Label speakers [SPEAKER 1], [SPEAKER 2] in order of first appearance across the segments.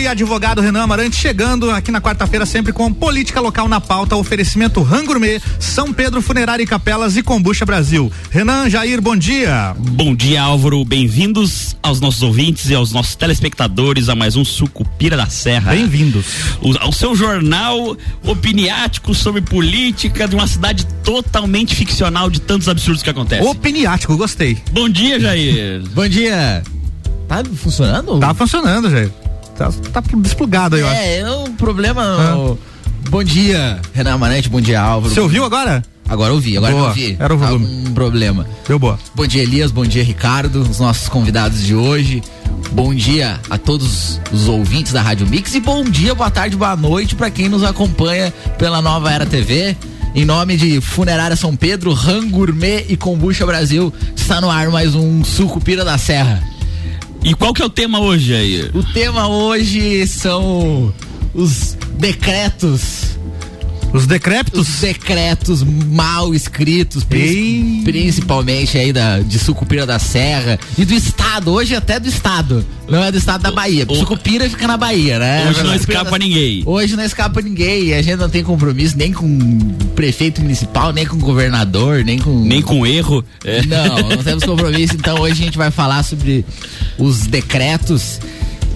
[SPEAKER 1] e advogado Renan Amarante chegando aqui na quarta-feira sempre com política local na pauta, oferecimento Rangourmet, São Pedro Funerária e Capelas e Combucha Brasil. Renan, Jair, bom dia.
[SPEAKER 2] Bom dia, Álvaro. Bem-vindos aos nossos ouvintes e aos nossos telespectadores a mais um Sucupira da Serra.
[SPEAKER 1] Bem-vindos.
[SPEAKER 2] Ao seu jornal opiniático sobre política de uma cidade totalmente ficcional de tantos absurdos que acontecem.
[SPEAKER 1] Opiniático, gostei.
[SPEAKER 2] Bom dia, Jair.
[SPEAKER 3] bom dia. Tá funcionando?
[SPEAKER 1] Tá funcionando, Jair. Tá, tá desplugado aí, ó.
[SPEAKER 3] É, é o problema. Ah. O... Bom dia, Renan Amarante, bom dia, Álvaro.
[SPEAKER 1] Você ouviu agora?
[SPEAKER 3] Agora ouvi, agora
[SPEAKER 1] boa.
[SPEAKER 3] não ouvi.
[SPEAKER 1] Era o volume.
[SPEAKER 3] Um problema.
[SPEAKER 1] Deu boa.
[SPEAKER 3] Bom dia, Elias, bom dia, Ricardo, os nossos convidados de hoje. Bom dia a todos os ouvintes da Rádio Mix e bom dia, boa tarde, boa noite para quem nos acompanha pela Nova Era TV. Em nome de Funerária São Pedro, Rangourmet e Combucha Brasil, está no ar mais um Sucupira da Serra.
[SPEAKER 2] E qual que é o tema hoje aí?
[SPEAKER 3] O tema hoje são os decretos
[SPEAKER 1] os decrépitos?
[SPEAKER 3] Os decretos mal escritos, Ei. principalmente aí da, de Sucupira da Serra e do Estado, hoje até do Estado. Não é do Estado da Bahia. O, Sucupira fica na Bahia, né?
[SPEAKER 2] Hoje não escapa da... ninguém.
[SPEAKER 3] Hoje não escapa ninguém. A gente não tem compromisso nem com prefeito municipal, nem com governador, nem com.
[SPEAKER 2] Nem com erro.
[SPEAKER 3] É. Não, não temos compromisso. Então hoje a gente vai falar sobre os decretos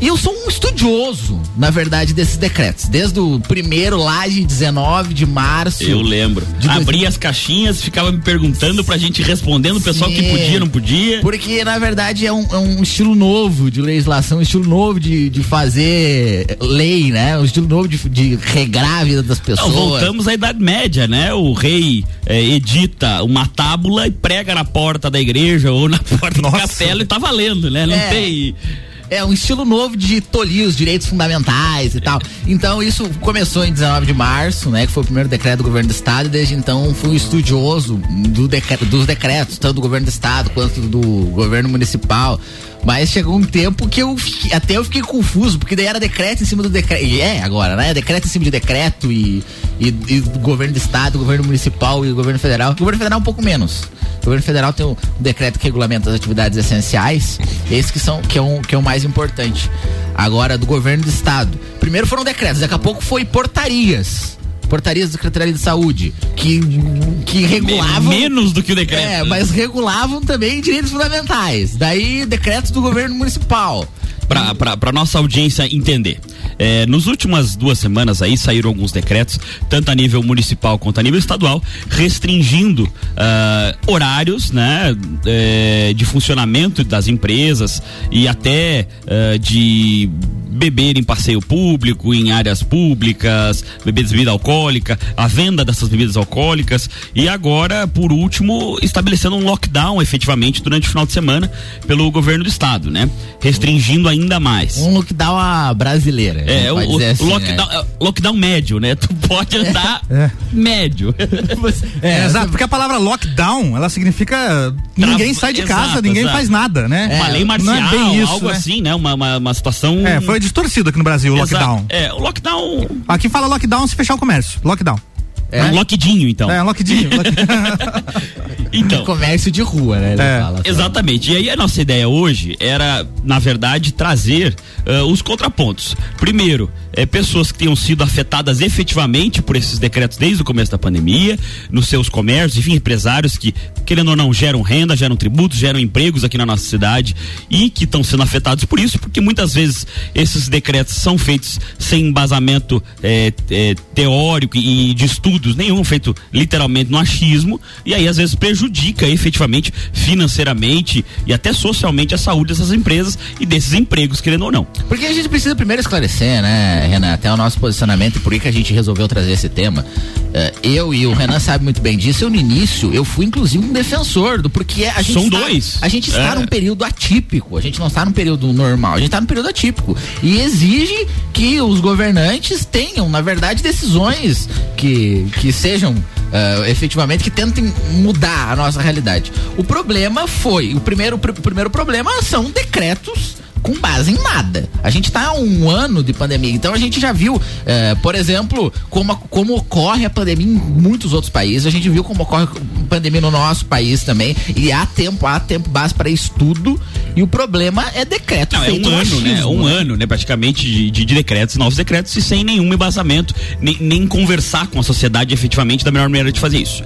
[SPEAKER 3] e eu sou um estudioso, na verdade, desses decretos. Desde o primeiro lá de 19 de março.
[SPEAKER 2] Eu lembro. Abria dois... as caixinhas, ficava me perguntando pra gente respondendo o pessoal Sim, que podia, não podia.
[SPEAKER 3] Porque, na verdade, é um, é um estilo novo de legislação, um estilo novo de, de fazer lei, né? Um estilo novo de, de regrar a vida das pessoas.
[SPEAKER 2] Não, voltamos à Idade Média, né? O rei é, edita uma tábula e prega na porta da igreja ou na porta Nossa. do castelo e tá valendo, né? Não é. tem
[SPEAKER 3] é um estilo novo de tolir os direitos fundamentais e tal. Então isso começou em 19 de março, né? Que foi o primeiro decreto do governo do estado e desde então fui estudioso do decreto, dos decretos, tanto do governo do estado quanto do governo municipal. Mas chegou um tempo que eu até eu fiquei confuso, porque daí era decreto em cima do decreto. E é agora, né? Decreto em cima de decreto e, e, e governo do estado, governo municipal e governo federal. O governo federal um pouco menos. O governo federal tem um decreto que regulamenta as atividades essenciais, esse que são que é, um, que é o mais importante. Agora, do governo do estado. Primeiro foram decretos, daqui a pouco foi portarias portarias da Secretaria de Saúde, que, que regulavam.
[SPEAKER 2] Menos do que o decreto.
[SPEAKER 3] É, mas regulavam também direitos fundamentais. Daí, decretos do governo municipal.
[SPEAKER 2] Para nossa audiência entender. É, nos últimas duas semanas aí saíram alguns decretos, tanto a nível municipal quanto a nível estadual, restringindo uh, horários, né, é, de funcionamento das empresas e até uh, de beber em passeio público, em áreas públicas, beber bebida alcoólica, a venda dessas bebidas alcoólicas e agora, por último, estabelecendo um lockdown efetivamente durante o final de semana pelo governo do estado, né? Restringindo ainda mais.
[SPEAKER 3] Um lockdown a brasileira.
[SPEAKER 2] É, o, o assim, lockdown, né? lockdown médio, né? Tu pode andar é. é. médio.
[SPEAKER 1] É, é, exato, porque a palavra lockdown, ela significa ninguém sai de exato, casa, ninguém exato. faz nada, né?
[SPEAKER 2] Uma lei marcial, é isso, algo né? assim, né? Uma, uma, uma situação...
[SPEAKER 1] É, foi distorcido aqui no Brasil, o lockdown.
[SPEAKER 2] É, o lockdown...
[SPEAKER 1] Aqui fala lockdown se fechar o comércio, lockdown.
[SPEAKER 2] É um lockdinho, então.
[SPEAKER 1] É, um lockdinho.
[SPEAKER 3] então. Comércio de rua, né?
[SPEAKER 2] É. Fala, exatamente. E aí a nossa ideia hoje era, na verdade, trazer uh, os contrapontos. Primeiro, é, pessoas que tenham sido afetadas efetivamente por esses decretos desde o começo da pandemia, nos seus comércios, enfim, empresários que, querendo ou não, geram renda, geram tributos, geram empregos aqui na nossa cidade e que estão sendo afetados por isso, porque muitas vezes esses decretos são feitos sem embasamento é, é, teórico e de estudos nenhum, feito literalmente no achismo, e aí às vezes prejudica efetivamente, financeiramente e até socialmente a saúde dessas empresas e desses empregos, querendo ou não.
[SPEAKER 3] Porque a gente precisa primeiro esclarecer, né? Renan, até o nosso posicionamento por que a gente resolveu trazer esse tema. Uh, eu e o Renan sabe muito bem disso. Eu no início, eu fui inclusive um defensor do porque a gente
[SPEAKER 2] São
[SPEAKER 3] está,
[SPEAKER 2] dois.
[SPEAKER 3] A gente está é. num período atípico. A gente não está num período normal. A gente está num período atípico e exige que os governantes tenham, na verdade, decisões que que sejam uh, efetivamente que tentem mudar a nossa realidade. O problema foi o primeiro o primeiro problema são decretos com base em nada. A gente está há um ano de pandemia, então a gente já viu, é, por exemplo, como, como ocorre a pandemia em muitos outros países. A gente viu como ocorre a pandemia no nosso país também. E há tempo, há tempo base para estudo E o problema é decreto
[SPEAKER 2] Não, é um ano, né? Um né? ano, né? Praticamente de, de, de, decretos, novos decretos, e sem nenhum embasamento, nem, nem conversar com a sociedade efetivamente da melhor maneira de fazer isso.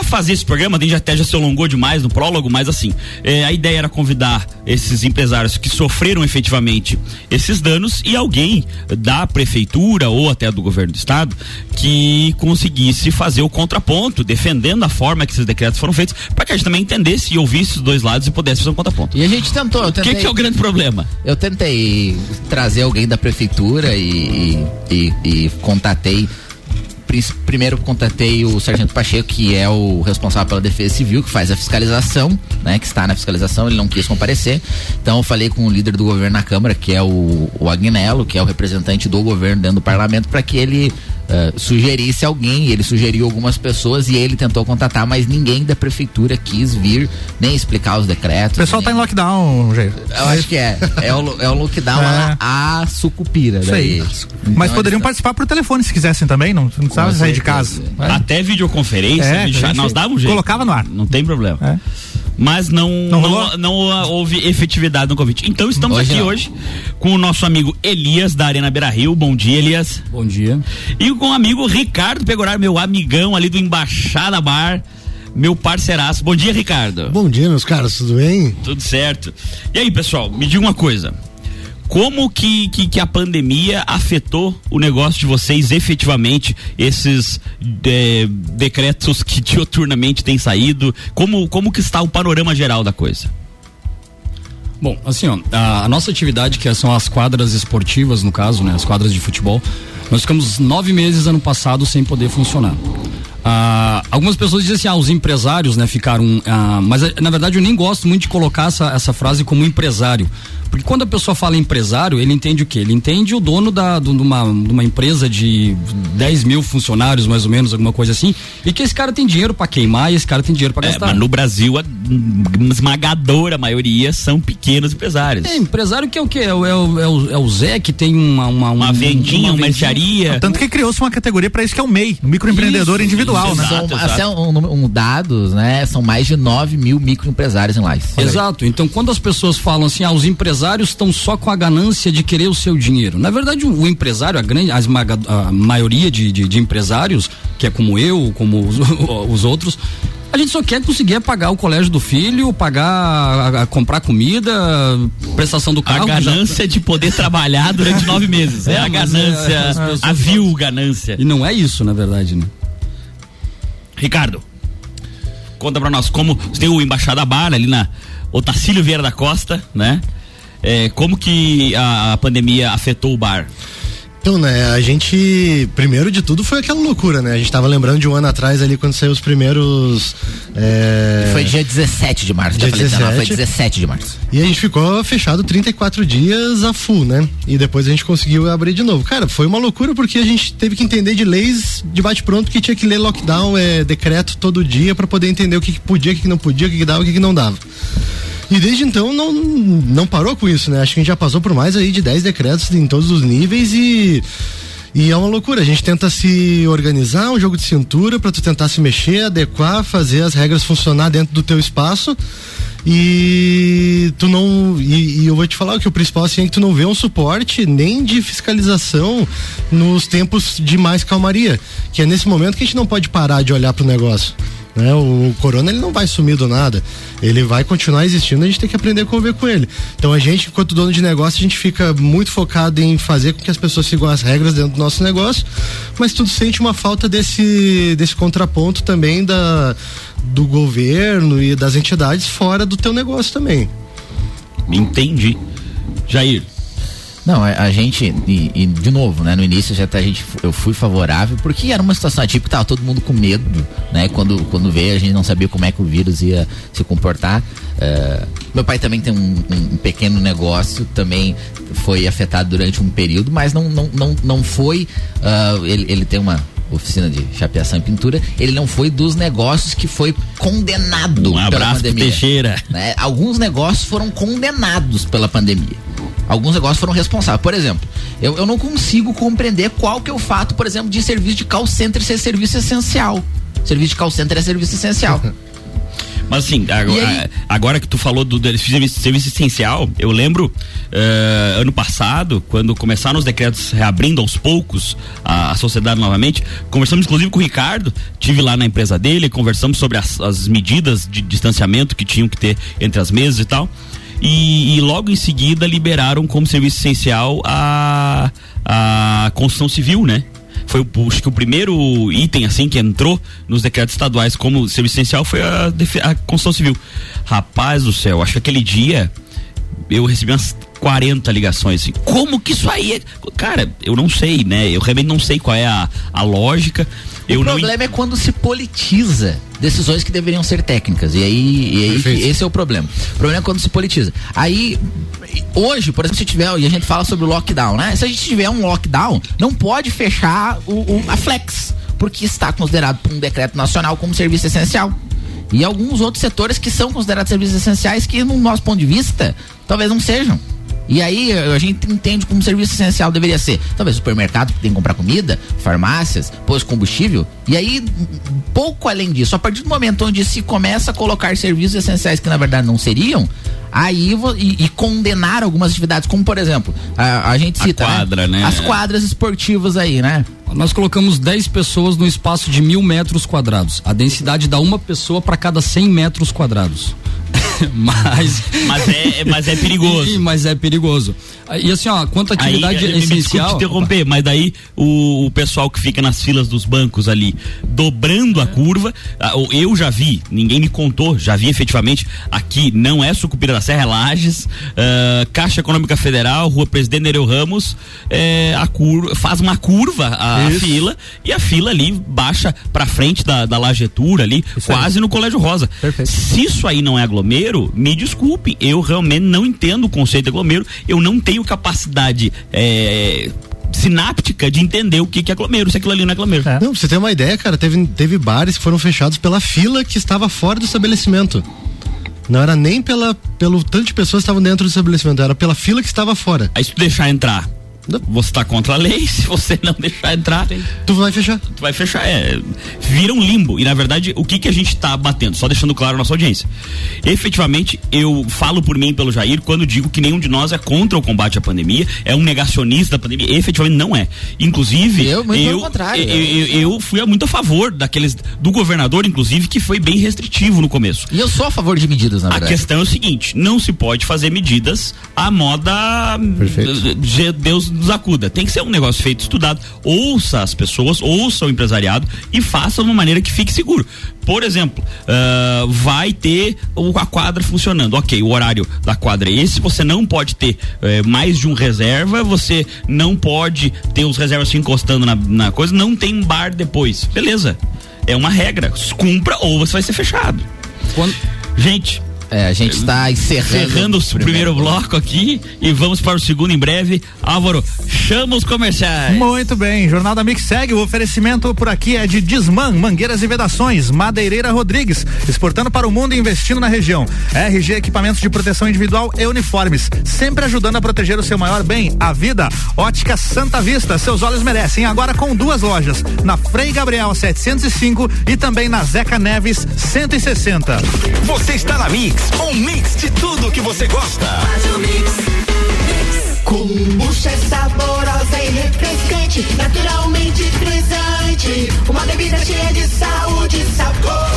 [SPEAKER 2] Para fazer esse programa, a gente até já se alongou demais no prólogo, mas assim, é, a ideia era convidar esses empresários que sofreram efetivamente esses danos e alguém da prefeitura ou até do governo do estado que conseguisse fazer o contraponto, defendendo a forma que esses decretos foram feitos, para que a gente também entendesse e ouvisse os dois lados e pudesse fazer um contraponto.
[SPEAKER 3] E a gente tentou.
[SPEAKER 2] O que, que, é o grande problema?
[SPEAKER 3] Eu tentei trazer alguém da prefeitura e, e, e, e contatei primeiro contatei o Sargento Pacheco, que é o responsável pela Defesa Civil, que faz a fiscalização, né? Que está na fiscalização, ele não quis comparecer. Então eu falei com o líder do governo na Câmara, que é o, o Agnello, que é o representante do governo dentro do parlamento, para que ele uh, sugerisse alguém, ele sugeriu algumas pessoas e ele tentou contatar, mas ninguém da prefeitura quis vir nem explicar os decretos.
[SPEAKER 1] O pessoal
[SPEAKER 3] nem...
[SPEAKER 1] tá em lockdown,
[SPEAKER 3] jeito. Eu acho que é. É o, é o lockdown é. a, a sucupira. Daí. Então,
[SPEAKER 1] mas poderiam participar por telefone se quisessem também, não, não precisava sair de casa.
[SPEAKER 2] É. Até videoconferência, é, nós dávamos um jeito.
[SPEAKER 1] Colocava no ar.
[SPEAKER 2] Não tem problema. É mas não, não, não, não, houve efetividade no convite. Então estamos hoje aqui não. hoje com o nosso amigo Elias da Arena Beira Rio. Bom dia, Elias.
[SPEAKER 4] Bom dia.
[SPEAKER 2] E com o amigo Ricardo Pegorar, meu amigão ali do Embaixada Bar meu parceiraço. Bom dia, Ricardo.
[SPEAKER 4] Bom dia, meus caras, tudo bem?
[SPEAKER 2] Tudo certo. E aí, pessoal, me diga uma coisa. Como que, que, que, a pandemia afetou o negócio de vocês efetivamente, esses é, decretos que dioturnamente têm saído? Como, como que está o panorama geral da coisa?
[SPEAKER 4] Bom, assim, ó, a, a, nossa atividade, que são as quadras esportivas, no caso, né, as quadras de futebol, nós ficamos nove meses ano passado sem poder funcionar. Ah, algumas pessoas dizem assim, ah, os empresários, né, ficaram. Ah, mas na verdade eu nem gosto muito de colocar essa, essa frase como empresário, porque quando a pessoa fala empresário, ele entende o quê? Ele entende o dono da, de, uma, de uma empresa de 10 mil funcionários, mais ou menos, alguma coisa assim, e que esse cara tem dinheiro para queimar e esse cara tem dinheiro para é, gastar.
[SPEAKER 2] Mas no Brasil, a esmagadora maioria são pequenos empresários.
[SPEAKER 4] É, empresário que é o quê? É o, é o, é o, é o Zé que tem uma. Uma,
[SPEAKER 2] uma vendinha, uma, mercearia.
[SPEAKER 1] Tanto que criou-se uma categoria para isso que é o MEI, o microempreendedor isso, individual, isso, né?
[SPEAKER 3] Exato, são, exato. um, um, dados, né? São mais de 9 mil microempresários em Lais.
[SPEAKER 4] Exato. Então, quando as pessoas falam assim, ah, os empresários estão só com a ganância de querer o seu dinheiro. Na verdade, o, empresário, a grande, a, esmaga, a maioria de, de, de, empresários, que é como eu, como os, os outros, a gente só quer conseguir pagar o colégio do filho, pagar, a, a comprar comida, prestação do carro.
[SPEAKER 2] A ganância já... de poder trabalhar durante nove meses. É, é a ganância, é, a vil ganância.
[SPEAKER 4] E não é isso, na verdade, né?
[SPEAKER 2] Ricardo, conta pra nós como tem o Embaixada Bar ali na Otacílio Vieira da Costa, né? É, como que a, a pandemia afetou o bar?
[SPEAKER 4] Então, né, a gente, primeiro de tudo, foi aquela loucura, né? A gente tava lembrando de um ano atrás ali, quando saiu os primeiros.
[SPEAKER 3] É... Foi dia 17 de março, dia 17. Não, foi 17 de março.
[SPEAKER 4] E a gente ficou fechado 34 dias a full, né? E depois a gente conseguiu abrir de novo. Cara, foi uma loucura porque a gente teve que entender de leis de bate-pronto que tinha que ler lockdown, é, decreto todo dia para poder entender o que, que podia, o que, que não podia, o que, que dava, o que, que não dava. E desde então não, não parou com isso, né? Acho que a gente já passou por mais aí de 10 decretos em todos os níveis e. E é uma loucura, a gente tenta se organizar, um jogo de cintura para tu tentar se mexer, adequar, fazer as regras funcionar dentro do teu espaço. E tu não. E, e, eu vou te falar que o principal assim é que tu não vê um suporte nem de fiscalização nos tempos de mais calmaria. Que é nesse momento que a gente não pode parar de olhar pro negócio. Né? O, corona ele não vai sumir do nada. Ele vai continuar existindo, a gente tem que aprender a conviver com ele. Então a gente, enquanto dono de negócio, a gente fica muito focado em fazer com que as pessoas sigam as regras dentro do nosso negócio, mas tudo sente uma falta desse, desse contraponto também da, do governo e das entidades fora do teu negócio também.
[SPEAKER 2] Entendi. Jair,
[SPEAKER 3] não, a, a gente, e, e, de novo, né? No início já a gente, eu fui favorável, porque era uma situação atípica, tava todo mundo com medo, né? Quando, quando veio, a gente não sabia como é que o vírus ia se comportar. Uh, meu pai também tem um, um, pequeno negócio, também foi afetado durante um período, mas não, não, não, não foi. Uh, ele, ele tem uma oficina de chapeação e pintura, ele não foi dos negócios que foi condenado
[SPEAKER 2] um pela pandemia. Teixeira.
[SPEAKER 3] Né? Alguns negócios foram condenados pela pandemia. Alguns negócios foram responsáveis. Por exemplo, eu, eu não consigo compreender qual que é o fato, por exemplo, de serviço de call center ser serviço essencial. Serviço de call center é serviço essencial.
[SPEAKER 2] Mas assim, agora, agora que tu falou do, do serviço, serviço essencial, eu lembro uh, ano passado, quando começaram os decretos reabrindo aos poucos a, a, sociedade novamente, conversamos inclusive com o Ricardo, tive lá na empresa dele, conversamos sobre as, as medidas de distanciamento que tinham que ter entre as mesas e tal. E, e, logo em seguida liberaram como serviço essencial a, a construção civil, né? Foi o, acho que o primeiro item assim que entrou nos decretos estaduais como serviço essencial foi a, a construção civil. Rapaz do céu, acho que aquele dia eu recebi umas 40 ligações. Assim, Como que isso aí é? Cara, eu não sei, né? Eu realmente não sei qual é a, a lógica.
[SPEAKER 3] O problema não... é quando se politiza decisões que deveriam ser técnicas. E aí, e aí esse é o problema. O problema é quando se politiza. Aí, hoje, por exemplo, se tiver, e a gente fala sobre o lockdown, né? Se a gente tiver um lockdown, não pode fechar o, o a flex, porque está considerado por um decreto nacional como serviço essencial. E alguns outros setores que são considerados serviços essenciais que, no nosso ponto de vista, talvez não sejam. E aí a gente entende como serviço essencial deveria ser. Talvez supermercado que tem que comprar comida, farmácias, posto combustível. E aí, pouco além disso, a partir do momento onde se começa a colocar serviços essenciais que na verdade não seriam, aí e, e condenar algumas atividades, como por exemplo, a, a gente cita
[SPEAKER 2] a né? quadra, né?
[SPEAKER 3] né? as quadras esportivas aí, né?
[SPEAKER 5] Nós colocamos 10 pessoas no espaço de mil metros quadrados. A densidade dá uma pessoa para cada 100 metros quadrados. mas
[SPEAKER 2] mas é mas é perigoso
[SPEAKER 5] mas é perigoso e assim ó quanto à atividade Aí, essencial
[SPEAKER 2] me interromper mas daí o, o, pessoal que fica nas filas dos bancos ali dobrando a curva eu já vi ninguém me contou já vi efetivamente aqui não é Sucupira da Serra é Lages uh, Caixa Econômica Federal Rua Presidente Nereu Ramos é, a curva faz uma curva a, a, fila e a fila ali baixa para frente da, da Lagetura ali isso quase aí. no Colégio Rosa Perfeito. se isso aí não é aglomero aglomero, me desculpe, eu realmente não entendo o conceito de aglomero, eu não tenho capacidade é, sináptica de entender o que, que é aglomero, se aquilo ali não é aglomero. É.
[SPEAKER 4] Não, pra você ter uma ideia, cara, teve, teve bares que foram fechados pela fila que estava fora do estabelecimento. Não era nem pela, pelo tanto de pessoas que estavam dentro do estabelecimento, era pela fila que estava fora.
[SPEAKER 2] Aí se tu deixar entrar, você está contra a lei, se você não deixar entrar,
[SPEAKER 4] tu vai fechar.
[SPEAKER 2] Tu vai fechar, é. Vira um limbo. E na verdade, o que que a gente está batendo? Só deixando claro a nossa audiência. Efetivamente, eu falo por mim pelo Jair quando digo que nenhum de nós é contra o combate à pandemia, é um negacionista da pandemia. Efetivamente não é. Inclusive, eu, eu, contrário, eu, eu, eu, fui muito a favor daqueles do governador, inclusive, que foi bem restritivo no começo.
[SPEAKER 3] E eu sou a favor de medidas, na
[SPEAKER 2] verdade. A questão é o seguinte: não se pode fazer medidas à moda Perfeito. Deus nos acuda. Tem que ser um negócio feito estudado. Ouça as pessoas, ouça o empresariado e faça de uma maneira que fique seguro. Por exemplo, uh, vai ter a quadra funcionando. Ok, o horário da quadra é esse. Você não pode ter uh, mais de um reserva. Você não pode ter os reservas se encostando na, na coisa. Não tem bar depois. Beleza. É uma regra. Cumpra ou você vai ser fechado. Quando... Gente,
[SPEAKER 3] é, a gente está encerrando,
[SPEAKER 2] encerrando o primeiro, primeiro bloco aqui e vamos para o segundo em breve. Álvaro, chama os comerciais.
[SPEAKER 1] Muito bem, Jornal da Mix segue. O oferecimento por aqui é de Disman, Mangueiras e Vedações, Madeireira Rodrigues, exportando para o mundo e investindo na região. RG Equipamentos de Proteção Individual e Uniformes, sempre ajudando a proteger o seu maior bem, a vida. Ótica Santa Vista, seus olhos merecem. Agora com duas lojas, na Frei Gabriel 705 e também na Zeca Neves 160.
[SPEAKER 6] Você está na Mix um mix de tudo que você gosta. Faz o mix.
[SPEAKER 7] Kombucha é saborosa e refrescante, naturalmente frisante. Uma bebida cheia de saúde e sabor.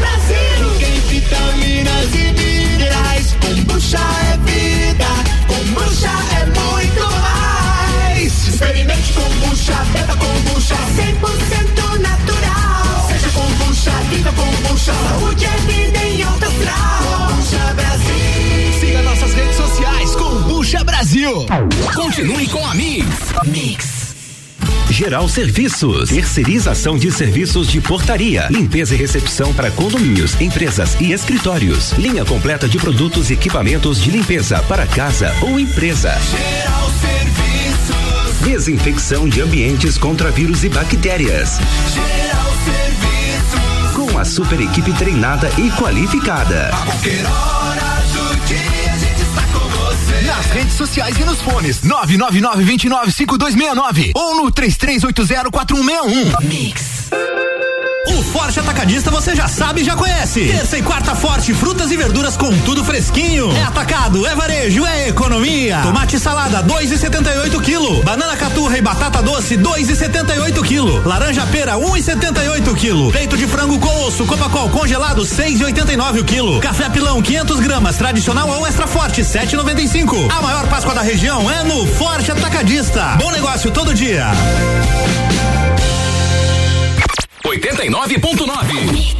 [SPEAKER 7] Brasil. Tem vitaminas e minerais. Kombucha é vida. Kombucha é muito mais. Experimente kombucha, beba kombucha. 100% natural. Seja kombucha, viva kombucha. Saúde é vida em alta astral.
[SPEAKER 6] Siga nossas redes sociais com Bucha Brasil. Continue com a Mix. Mix. Geral Serviços, terceirização de serviços de portaria, limpeza e recepção para condomínios, empresas e escritórios. Linha completa de produtos e equipamentos de limpeza para casa ou empresa. Geral Serviços. Desinfecção de ambientes contra vírus e bactérias. Geral Serviços. Com a super equipe treinada e qualificada. A qualquer hora nas redes sociais e nos fones. 999-295269 ou no 33804161. Mix.
[SPEAKER 1] O Forte Atacadista você já sabe e já conhece. Terça e quarta forte, frutas e verduras com tudo fresquinho. É atacado, é varejo, é economia. Tomate salada, dois e setenta e quilo. Banana caturra e batata doce, dois e setenta e quilo. Laranja pera, um e setenta e quilo. Peito de frango com osso, copacol congelado, seis e oitenta e nove o quilo. Café pilão, 500 gramas, tradicional ou extra forte, sete e noventa e cinco. A maior Páscoa da região é no Forte Atacadista. Bom negócio todo dia.
[SPEAKER 6] 89.9.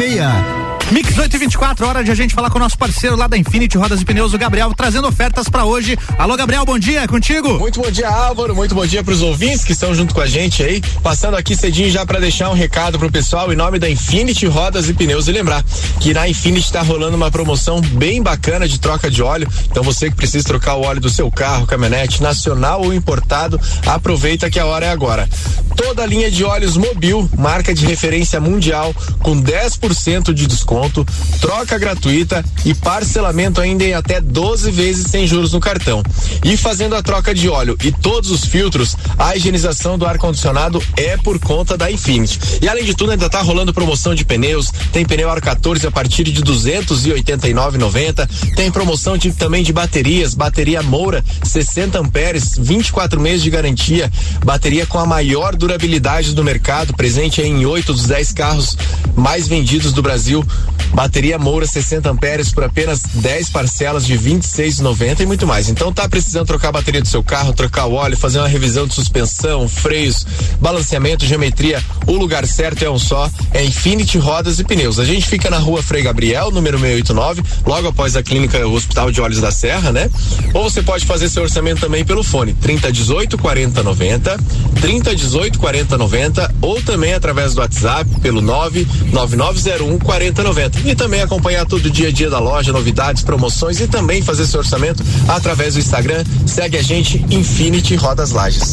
[SPEAKER 8] meia.
[SPEAKER 1] Mix 8 e 24 hora de a gente falar com o nosso parceiro lá da Infinity Rodas e Pneus, o Gabriel, trazendo ofertas para hoje. Alô, Gabriel, bom dia, é contigo?
[SPEAKER 9] Muito bom dia, Álvaro. Muito bom dia para os ouvintes que estão junto com a gente aí. Passando aqui cedinho já para deixar um recado pro pessoal em nome da Infinity Rodas e Pneus e lembrar que na Infinity está rolando uma promoção bem bacana de troca de óleo. Então você que precisa trocar o óleo do seu carro, caminhonete, nacional ou importado, aproveita que a hora é agora. Toda a linha de óleos Mobil, marca de referência mundial, com 10% de desconto, troca gratuita e parcelamento ainda em até 12 vezes sem juros no cartão. E fazendo a troca de óleo e todos os filtros, a higienização do ar-condicionado é por conta da Infinity. E além de tudo, ainda tá rolando promoção de pneus, tem pneu Aro 14 a partir de 289,90, tem promoção de, também de baterias, bateria Moura 60 amperes, 24 meses de garantia, bateria com a maior durabilidade do mercado, presente em 8 dos 10 carros mais vendidos do Brasil. Bateria Moura 60 amperes por apenas 10 parcelas de 26,90 e muito mais. Então tá precisando trocar a bateria do seu carro, trocar o óleo, fazer uma revisão de suspensão, freios, balanceamento, geometria. O lugar certo é um só, é Infinity Rodas e Pneus. A gente fica na rua Frei Gabriel, número 689, logo após a clínica Hospital de Olhos da Serra, né? Ou você pode fazer seu orçamento também pelo fone 3018 4090, 3018 4090 ou também através do WhatsApp pelo 99901 4090 e também acompanhar todo o dia a dia da loja, novidades, promoções e também fazer seu orçamento através do Instagram. Segue a gente Infinity Rodas Lages.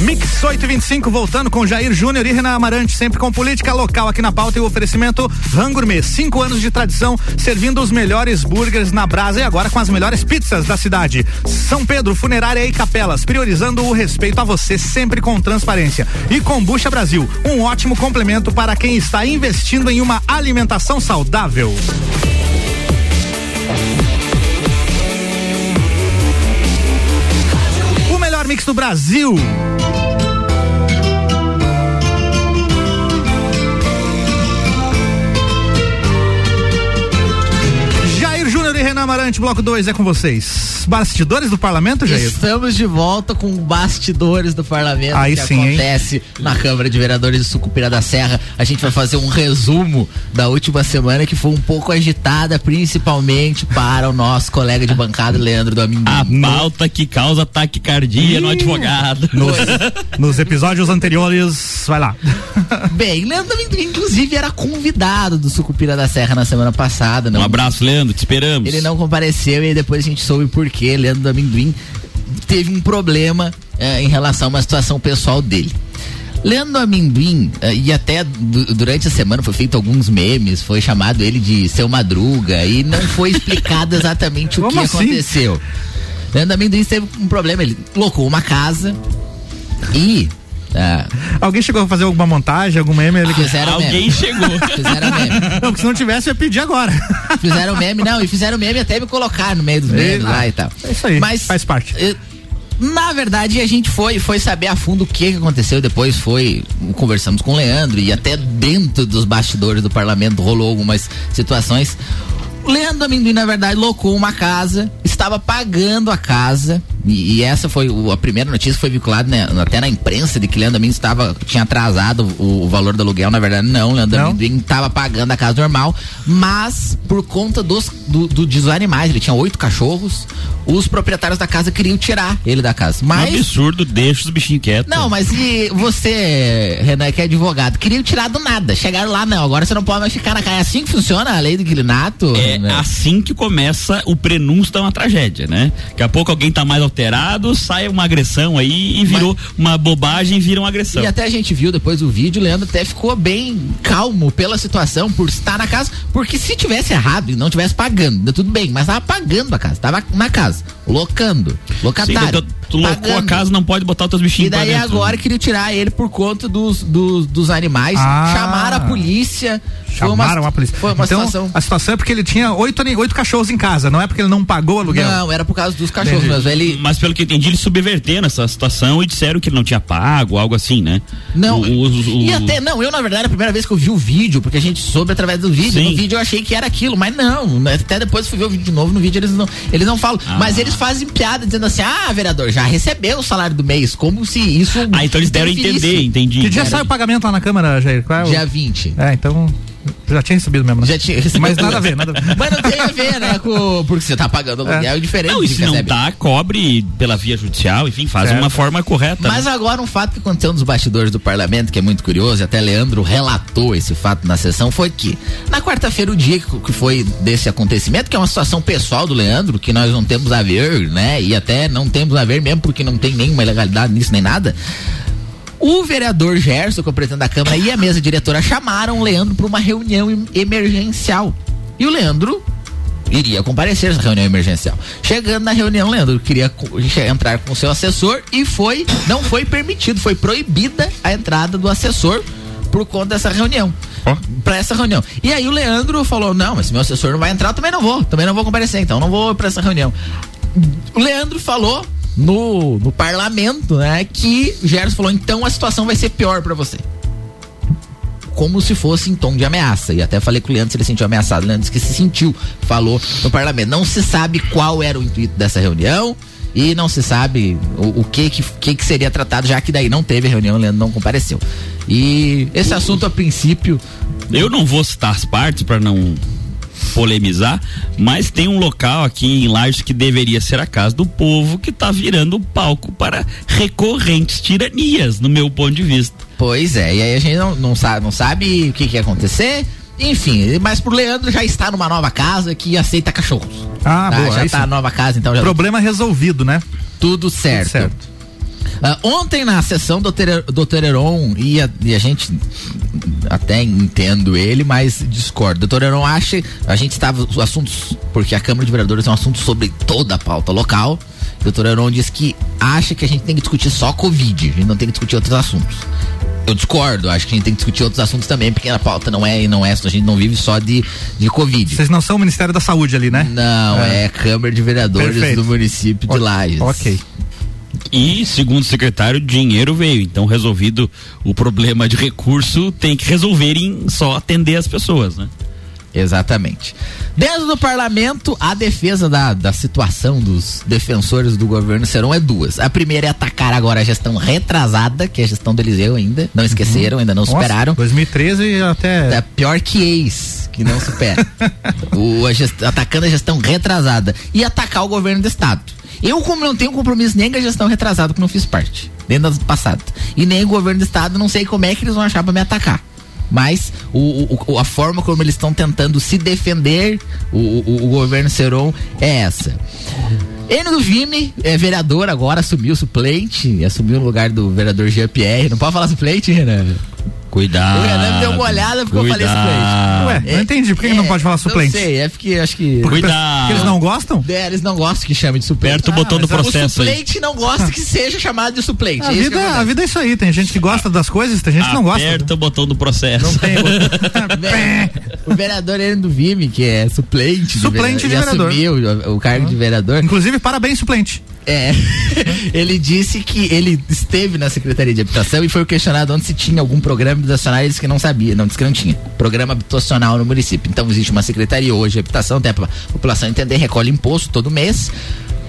[SPEAKER 1] Mix 825 voltando com Jair Júnior e Renan Amarante, sempre com política local aqui na pauta e o oferecimento Rangourmet. Cinco anos de tradição, servindo os melhores burgers na brasa e agora com as melhores pizzas da cidade. São Pedro, Funerária e Capelas, priorizando o respeito a você sempre com transparência. E Combucha Brasil, um ótimo complemento para quem está investindo em uma alimentação saudável. Mix do Brasil. Amarante, bloco 2, é com vocês. Bastidores do parlamento, Jair?
[SPEAKER 3] Estamos de volta com bastidores do parlamento
[SPEAKER 1] Aí
[SPEAKER 3] que
[SPEAKER 1] sim, hein?
[SPEAKER 3] acontece na Câmara de Vereadores de Sucupira da Serra. A gente vai fazer um resumo da última semana que foi um pouco agitada, principalmente para o nosso colega de bancada, Leandro Domingo.
[SPEAKER 2] A pauta que causa taquicardia no advogado.
[SPEAKER 1] Nos, nos episódios anteriores, vai lá.
[SPEAKER 3] Bem, Leandro Domingo, inclusive, era convidado do Sucupira da Serra na semana passada. Não,
[SPEAKER 2] Um abraço, Leandro, te esperamos.
[SPEAKER 3] Ele não compareceu e depois a gente soube por que Leandro do Amendoim teve um problema eh, em relação a uma situação pessoal dele. Leandro do Amendoim, eh, e até du- durante a semana foi feito alguns memes, foi chamado ele de seu madruga e não foi explicado exatamente o que
[SPEAKER 1] assim?
[SPEAKER 3] aconteceu. Leandro do Amendoim teve um problema, ele locou uma casa e. ah,
[SPEAKER 1] Alguém chegou a fazer alguma montagem, algum meme? Ele...
[SPEAKER 3] Fizeram
[SPEAKER 2] Alguém
[SPEAKER 3] meme.
[SPEAKER 2] chegou.
[SPEAKER 3] Fizeram meme.
[SPEAKER 1] Não, porque se não tivesse, eu ia pedir agora.
[SPEAKER 3] Fizeram meme, não, e fizeram meme até me colocar no meio dos memes
[SPEAKER 1] Ah,
[SPEAKER 3] lá e tal.
[SPEAKER 1] é isso aí,
[SPEAKER 3] Mas,
[SPEAKER 1] faz parte.
[SPEAKER 3] eh, Na verdade, a gente foi, foi saber a fundo o que, que aconteceu. Depois foi. Conversamos com o Leandro e até dentro dos bastidores do parlamento rolou algumas situações. O Leandro Amendoim, na verdade, locou uma casa, estava pagando a casa. E, e essa foi o- a primeira notícia que foi vinculada né, até na imprensa de que Leandro Amendoim estava, tinha atrasado o, o valor do aluguel. Na verdade, não. Leandro
[SPEAKER 1] Não?
[SPEAKER 3] Amendoim estava pagando a casa normal, mas por conta dos, do, do- dos animais, ele tinha oito cachorros, os proprietários da casa queriam tirar ele da casa.
[SPEAKER 2] Um
[SPEAKER 3] Mas.
[SPEAKER 2] absurdo, deixa os bichinhos quietos.
[SPEAKER 3] Não, mas e você, Renan, que é advogado, queriam tirar do nada. Chegaram lá, não, agora você não pode mais ficar na casa. É assim que funciona a lei do inquilinato?
[SPEAKER 2] É
[SPEAKER 3] Renan?
[SPEAKER 2] assim que começa o prenúncio de uma tragédia, né? Daqui a pouco alguém tá mais alterado, sai uma agressão aí e virou uma bobagem e vira uma agressão.
[SPEAKER 3] E até a gente viu depois do vídeo, o Leandro até ficou bem calmo pela situação, por estar na casa, porque se tivesse errado e não tivesse pagando, ainda tudo bem, mas tava pagando a casa, tava na casa, locando,
[SPEAKER 2] Sim,
[SPEAKER 3] locatário.
[SPEAKER 2] tu, tu locou a casa, não pode botar os teus bichinhos
[SPEAKER 3] E daí agora queriam tirar ele por conta dos, dos, dos animais,
[SPEAKER 1] Ah.
[SPEAKER 3] chamaram a polícia. foi uma-
[SPEAKER 1] Chamaram a polícia.
[SPEAKER 3] Foi uma
[SPEAKER 1] então,
[SPEAKER 3] situação.
[SPEAKER 1] a situação é porque ele tinha oito, ani- oito cachorros em casa, não é porque ele não pagou o aluguel.
[SPEAKER 3] Não, era por causa dos cachorros
[SPEAKER 1] Entendi.
[SPEAKER 3] mesmo. Ele,
[SPEAKER 2] Mas pelo que eu entendi, eles subverteram essa situação e disseram que ele não tinha pago, algo assim, né?
[SPEAKER 3] Não,
[SPEAKER 2] O- o- o-
[SPEAKER 3] e até, não, eu na verdade, a primeira vez que eu vi o vídeo, porque a gente soube através do vídeo,
[SPEAKER 2] Sim.
[SPEAKER 3] no vídeo eu achei que era aquilo, mas não, né, até depois fui ver o vídeo de novo, no vídeo eles não, eles não falam,
[SPEAKER 2] Ah.
[SPEAKER 3] mas eles fazem piada dizendo assim, ah, vereador, já recebeu o salário do mês, como se isso...
[SPEAKER 2] Ah, então eles deram a entender, entendi.
[SPEAKER 1] Que dia sai o pagamento lá na Câmara, Jair? Qual é o-
[SPEAKER 3] Dia 20.
[SPEAKER 1] É, então. Já tinha recebido mesmo, né?
[SPEAKER 3] Já tinha recebido.
[SPEAKER 1] Mas nada a ver, nada a ver.
[SPEAKER 3] Mas não tem a ver, né, com, porque você tá pagando aluguel é. diferente
[SPEAKER 2] Não, e se não tá, cobre pela via judicial, enfim, faz
[SPEAKER 1] Certo.
[SPEAKER 2] uma forma correta.
[SPEAKER 3] Mas
[SPEAKER 2] né?
[SPEAKER 3] agora um fato que aconteceu nos bastidores do parlamento, que é muito curioso, e até Leandro relatou esse fato na sessão, foi que na quarta-feira, o dia que que foi desse acontecimento, que é uma situação pessoal do Leandro, que nós não temos a ver, né? E até não temos a ver mesmo, porque não tem nenhuma ilegalidade nisso nem nada. O vereador Gerson, que é o presidente da Câmara, e a mesa diretora chamaram o Leandro para uma reunião em- emergencial. E o Leandro iria comparecer nessa reunião emergencial. Chegando na reunião, Leandro queria entrar com o seu assessor e foi, não foi permitido, foi proibida a entrada do assessor por conta dessa reunião. Pra essa reunião. E aí o Leandro falou: não, mas se meu assessor não vai entrar, eu também não vou, também não vou comparecer, então não vou pra essa reunião. O Leandro falou no, no parlamento, né, que Gerson falou: então a situação vai ser pior pra você como se fosse em tom de ameaça. E até falei com o Leandro se ele sentiu ameaçado. Leandro disse que se sentiu, falou no parlamento. Não se sabe qual era o intuito dessa reunião e não se sabe o, o que, que, que que seria tratado, já que daí não teve reunião, Leandro não compareceu. E esse assunto, a princípio,
[SPEAKER 2] Eu não vou citar as partes para não polemizar, mas tem um local aqui em Lages que deveria ser a casa do povo que tá virando palco para recorrentes tiranias, no meu ponto de vista.
[SPEAKER 3] Pois é, e aí a gente não, não sabe, não sabe o que, que ia acontecer. Enfim, mas pro Leandro já está numa nova casa que aceita cachorros.
[SPEAKER 1] Ah,
[SPEAKER 3] Tá,
[SPEAKER 1] boa.
[SPEAKER 3] já está
[SPEAKER 1] sim.
[SPEAKER 3] na nova casa, então já
[SPEAKER 1] Problema resolvido, né?
[SPEAKER 3] tudo certo.
[SPEAKER 1] certo.
[SPEAKER 3] Ah, ontem na sessão do Tere- do Tereron, e a, e a gente até entendo ele, mas discordo. Doutor Heron acha, a gente estava os assuntos, porque a Câmara de Vereadores é um assunto sobre toda a pauta local. O doutor Heron diz que acha que a gente tem que discutir só Covid, a gente não tem que discutir outros assuntos. Eu discordo, acho que a gente tem que discutir outros assuntos também, porque a pauta não é, não é, a gente não vive só de, de Covid.
[SPEAKER 1] Vocês não são o Ministério da Saúde ali, né?
[SPEAKER 3] Não, é, Câmara de Vereadores
[SPEAKER 1] Perfeito.
[SPEAKER 3] do município de Lages.
[SPEAKER 1] Ok.
[SPEAKER 2] E, segundo o secretário, dinheiro veio. Então, resolvido o problema de recurso, tem que resolver em só atender as pessoas, né?
[SPEAKER 3] Exatamente. Dentro do parlamento, a defesa da, da situação dos defensores do governo Serão é duas. A primeira é atacar agora a gestão retrasada, que é a gestão do Eliseu ainda. Não esqueceram, ainda não
[SPEAKER 1] Nossa,
[SPEAKER 3] superaram.
[SPEAKER 1] 2013 até.
[SPEAKER 3] É pior que ex, que não supera. o, a gest- atacando a gestão retrasada. E atacar o governo do estado. Eu, como não tenho compromisso nem com a gestão retrasada, porque não fiz parte, nem das passadas. E nem o governo do estado, não sei como é que eles vão achar pra me atacar. Mas o, o- o- a forma como eles estão tentando se defender, o, o- o governo Seron, é essa. Do Vime, é vereador agora, assumiu suplente, assumiu no lugar do vereador Jean Pierre. Não pode falar suplente, Renan?
[SPEAKER 2] Cuidado.
[SPEAKER 3] O Renan deu uma olhada porque eu falei
[SPEAKER 2] Cuidado.
[SPEAKER 3] suplente.
[SPEAKER 1] Ué, não entendi. Por que, que não pode falar suplente?
[SPEAKER 3] Não sei, é porque acho que.
[SPEAKER 1] Porque,
[SPEAKER 2] Cuidado.
[SPEAKER 1] porque eles não gostam?
[SPEAKER 3] É, eles não gostam que chame de suplente.
[SPEAKER 2] Aperta o botão do
[SPEAKER 1] é-
[SPEAKER 2] processo
[SPEAKER 3] o
[SPEAKER 2] aí.
[SPEAKER 3] suplente não gosta que seja chamado de suplente.
[SPEAKER 1] A
[SPEAKER 3] é
[SPEAKER 1] vida, a vida é isso aí. Tem gente que gosta das coisas, tem gente que não gosta.
[SPEAKER 2] Aperta o botão do processo.
[SPEAKER 1] Não tem.
[SPEAKER 3] O vereador ele do Vime, que é suplente,
[SPEAKER 1] Suplente de
[SPEAKER 3] ele
[SPEAKER 1] vereador.
[SPEAKER 3] assumiu o, o cargo de vereador.
[SPEAKER 1] Inclusive, parabéns, suplente.
[SPEAKER 3] É. ele disse que ele esteve na Secretaria de Habitação e foi questionado onde se tinha algum programa habitacional. Ele disse que não sabia, não disse que não tinha. Programa habitacional no município. Então existe uma secretaria hoje de habitação, até pra população entender, recolhe imposto todo mês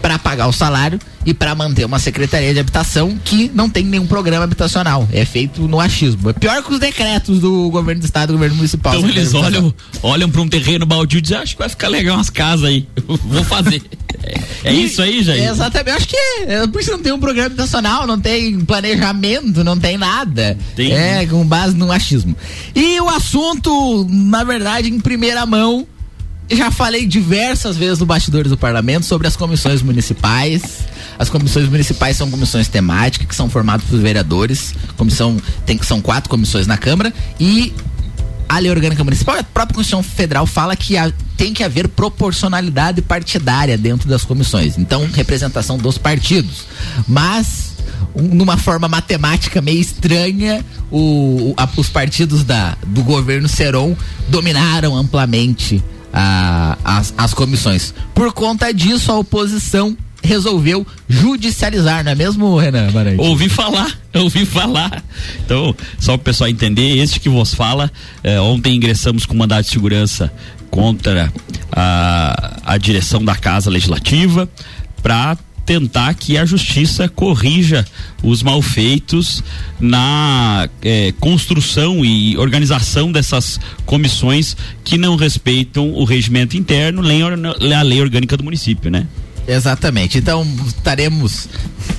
[SPEAKER 3] para pagar o salário e para manter uma secretaria de habitação que não tem nenhum programa habitacional. É feito no achismo. É pior que os decretos do governo do estado, do governo municipal.
[SPEAKER 2] Então eles olham, olham pra um terreno baldio e dizem, acho que vai ficar legal umas casas aí. Eu Vou fazer. É, é
[SPEAKER 3] E-
[SPEAKER 2] isso aí, Jair?
[SPEAKER 3] Exatamente, acho que é. É, Por isso não tem um programa habitacional, não tem planejamento, não tem nada.
[SPEAKER 2] Tem.
[SPEAKER 3] É, com base no achismo. E o assunto, na verdade, em primeira mão, já falei diversas vezes no bastidores do parlamento sobre as comissões municipais. As comissões municipais são comissões temáticas que são formadas por vereadores. Comissão tem que são quatro comissões na Câmara e a lei orgânica municipal, a própria Constituição Federal fala que tem que haver proporcionalidade partidária dentro das comissões. Então, representação dos partidos. Mas, um- numa forma matemática meio estranha, o- a- os partidos da, do governo Seron dominaram amplamente as, as comissões. Por conta disso, a oposição resolveu judicializar, não é mesmo, Renan?
[SPEAKER 2] Ouvi falar, ouvi falar. Então, só para o pessoal entender, este que vos fala, eh, ontem ingressamos com mandado de segurança contra a, a direção da Casa Legislativa para tentar que a justiça corrija os malfeitos na eh, construção e organização dessas comissões que não respeitam o regimento interno, nem a lei orgânica do município, né?
[SPEAKER 3] Exatamente. Então estaremos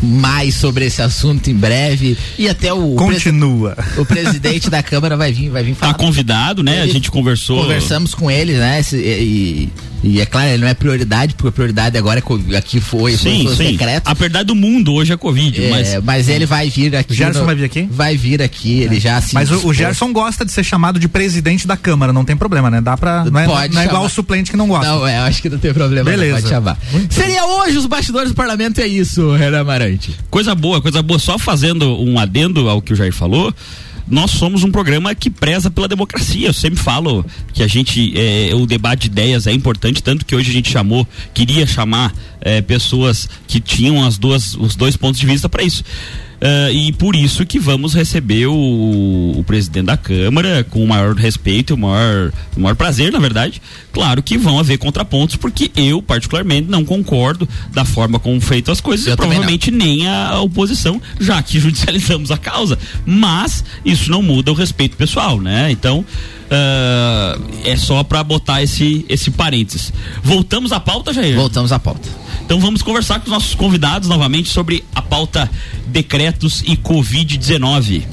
[SPEAKER 3] mais sobre esse assunto em breve e até o
[SPEAKER 1] Continua.
[SPEAKER 3] presi- o presidente da Câmara vai vir, vai vir
[SPEAKER 2] Tá
[SPEAKER 3] falar.
[SPEAKER 2] convidado, né? A
[SPEAKER 3] Ele-
[SPEAKER 2] gente conversou.
[SPEAKER 3] Conversamos com ele, né? Esse- e, e é claro, ele não é prioridade, porque a prioridade agora é co- aqui foi, foi
[SPEAKER 2] Sim,
[SPEAKER 3] os
[SPEAKER 2] sim.
[SPEAKER 3] decretos.
[SPEAKER 2] A verdade do mundo hoje é Covid,
[SPEAKER 3] É,
[SPEAKER 2] mas
[SPEAKER 3] mas... ele vai vir aqui.
[SPEAKER 1] O Gerson
[SPEAKER 3] no-
[SPEAKER 1] vai vir aqui?
[SPEAKER 3] Vai vir aqui, ele já se
[SPEAKER 1] Mas o, o. Gerson gosta de ser chamado de presidente da Câmara, não tem problema, né? Dá pra. Não é,
[SPEAKER 3] Pode
[SPEAKER 1] não é igual o suplente que não gosta.
[SPEAKER 3] Não, é, eu acho que não tem problema. não,
[SPEAKER 1] Beleza.
[SPEAKER 3] pode chamar. Seria hoje os bastidores do parlamento, é isso, Renan Amarante.
[SPEAKER 2] coisa boa, coisa boa. Só fazendo um adendo ao que o Jair falou. Nós somos um programa que preza pela democracia. Eu sempre falo que a gente, eh, o debate de ideias é importante, tanto que hoje a gente chamou, queria chamar eh, pessoas que tinham as duas, os dois pontos de vista para isso. Ah, e por isso que vamos receber o, o presidente da Câmara com o maior respeito e o maior, o maior prazer, na verdade. Claro que vão haver contrapontos, porque eu, particularmente, não concordo da forma como feito as coisas,
[SPEAKER 3] Eu
[SPEAKER 2] e provavelmente nem a oposição, já que judicializamos a causa. Mas isso não muda o respeito pessoal, né? Então. Ah, é só para botar esse, esse parênteses. Voltamos à pauta, Jair?
[SPEAKER 3] Voltamos à pauta.
[SPEAKER 2] Então vamos conversar com os nossos convidados novamente sobre a pauta decretos e Covid-19.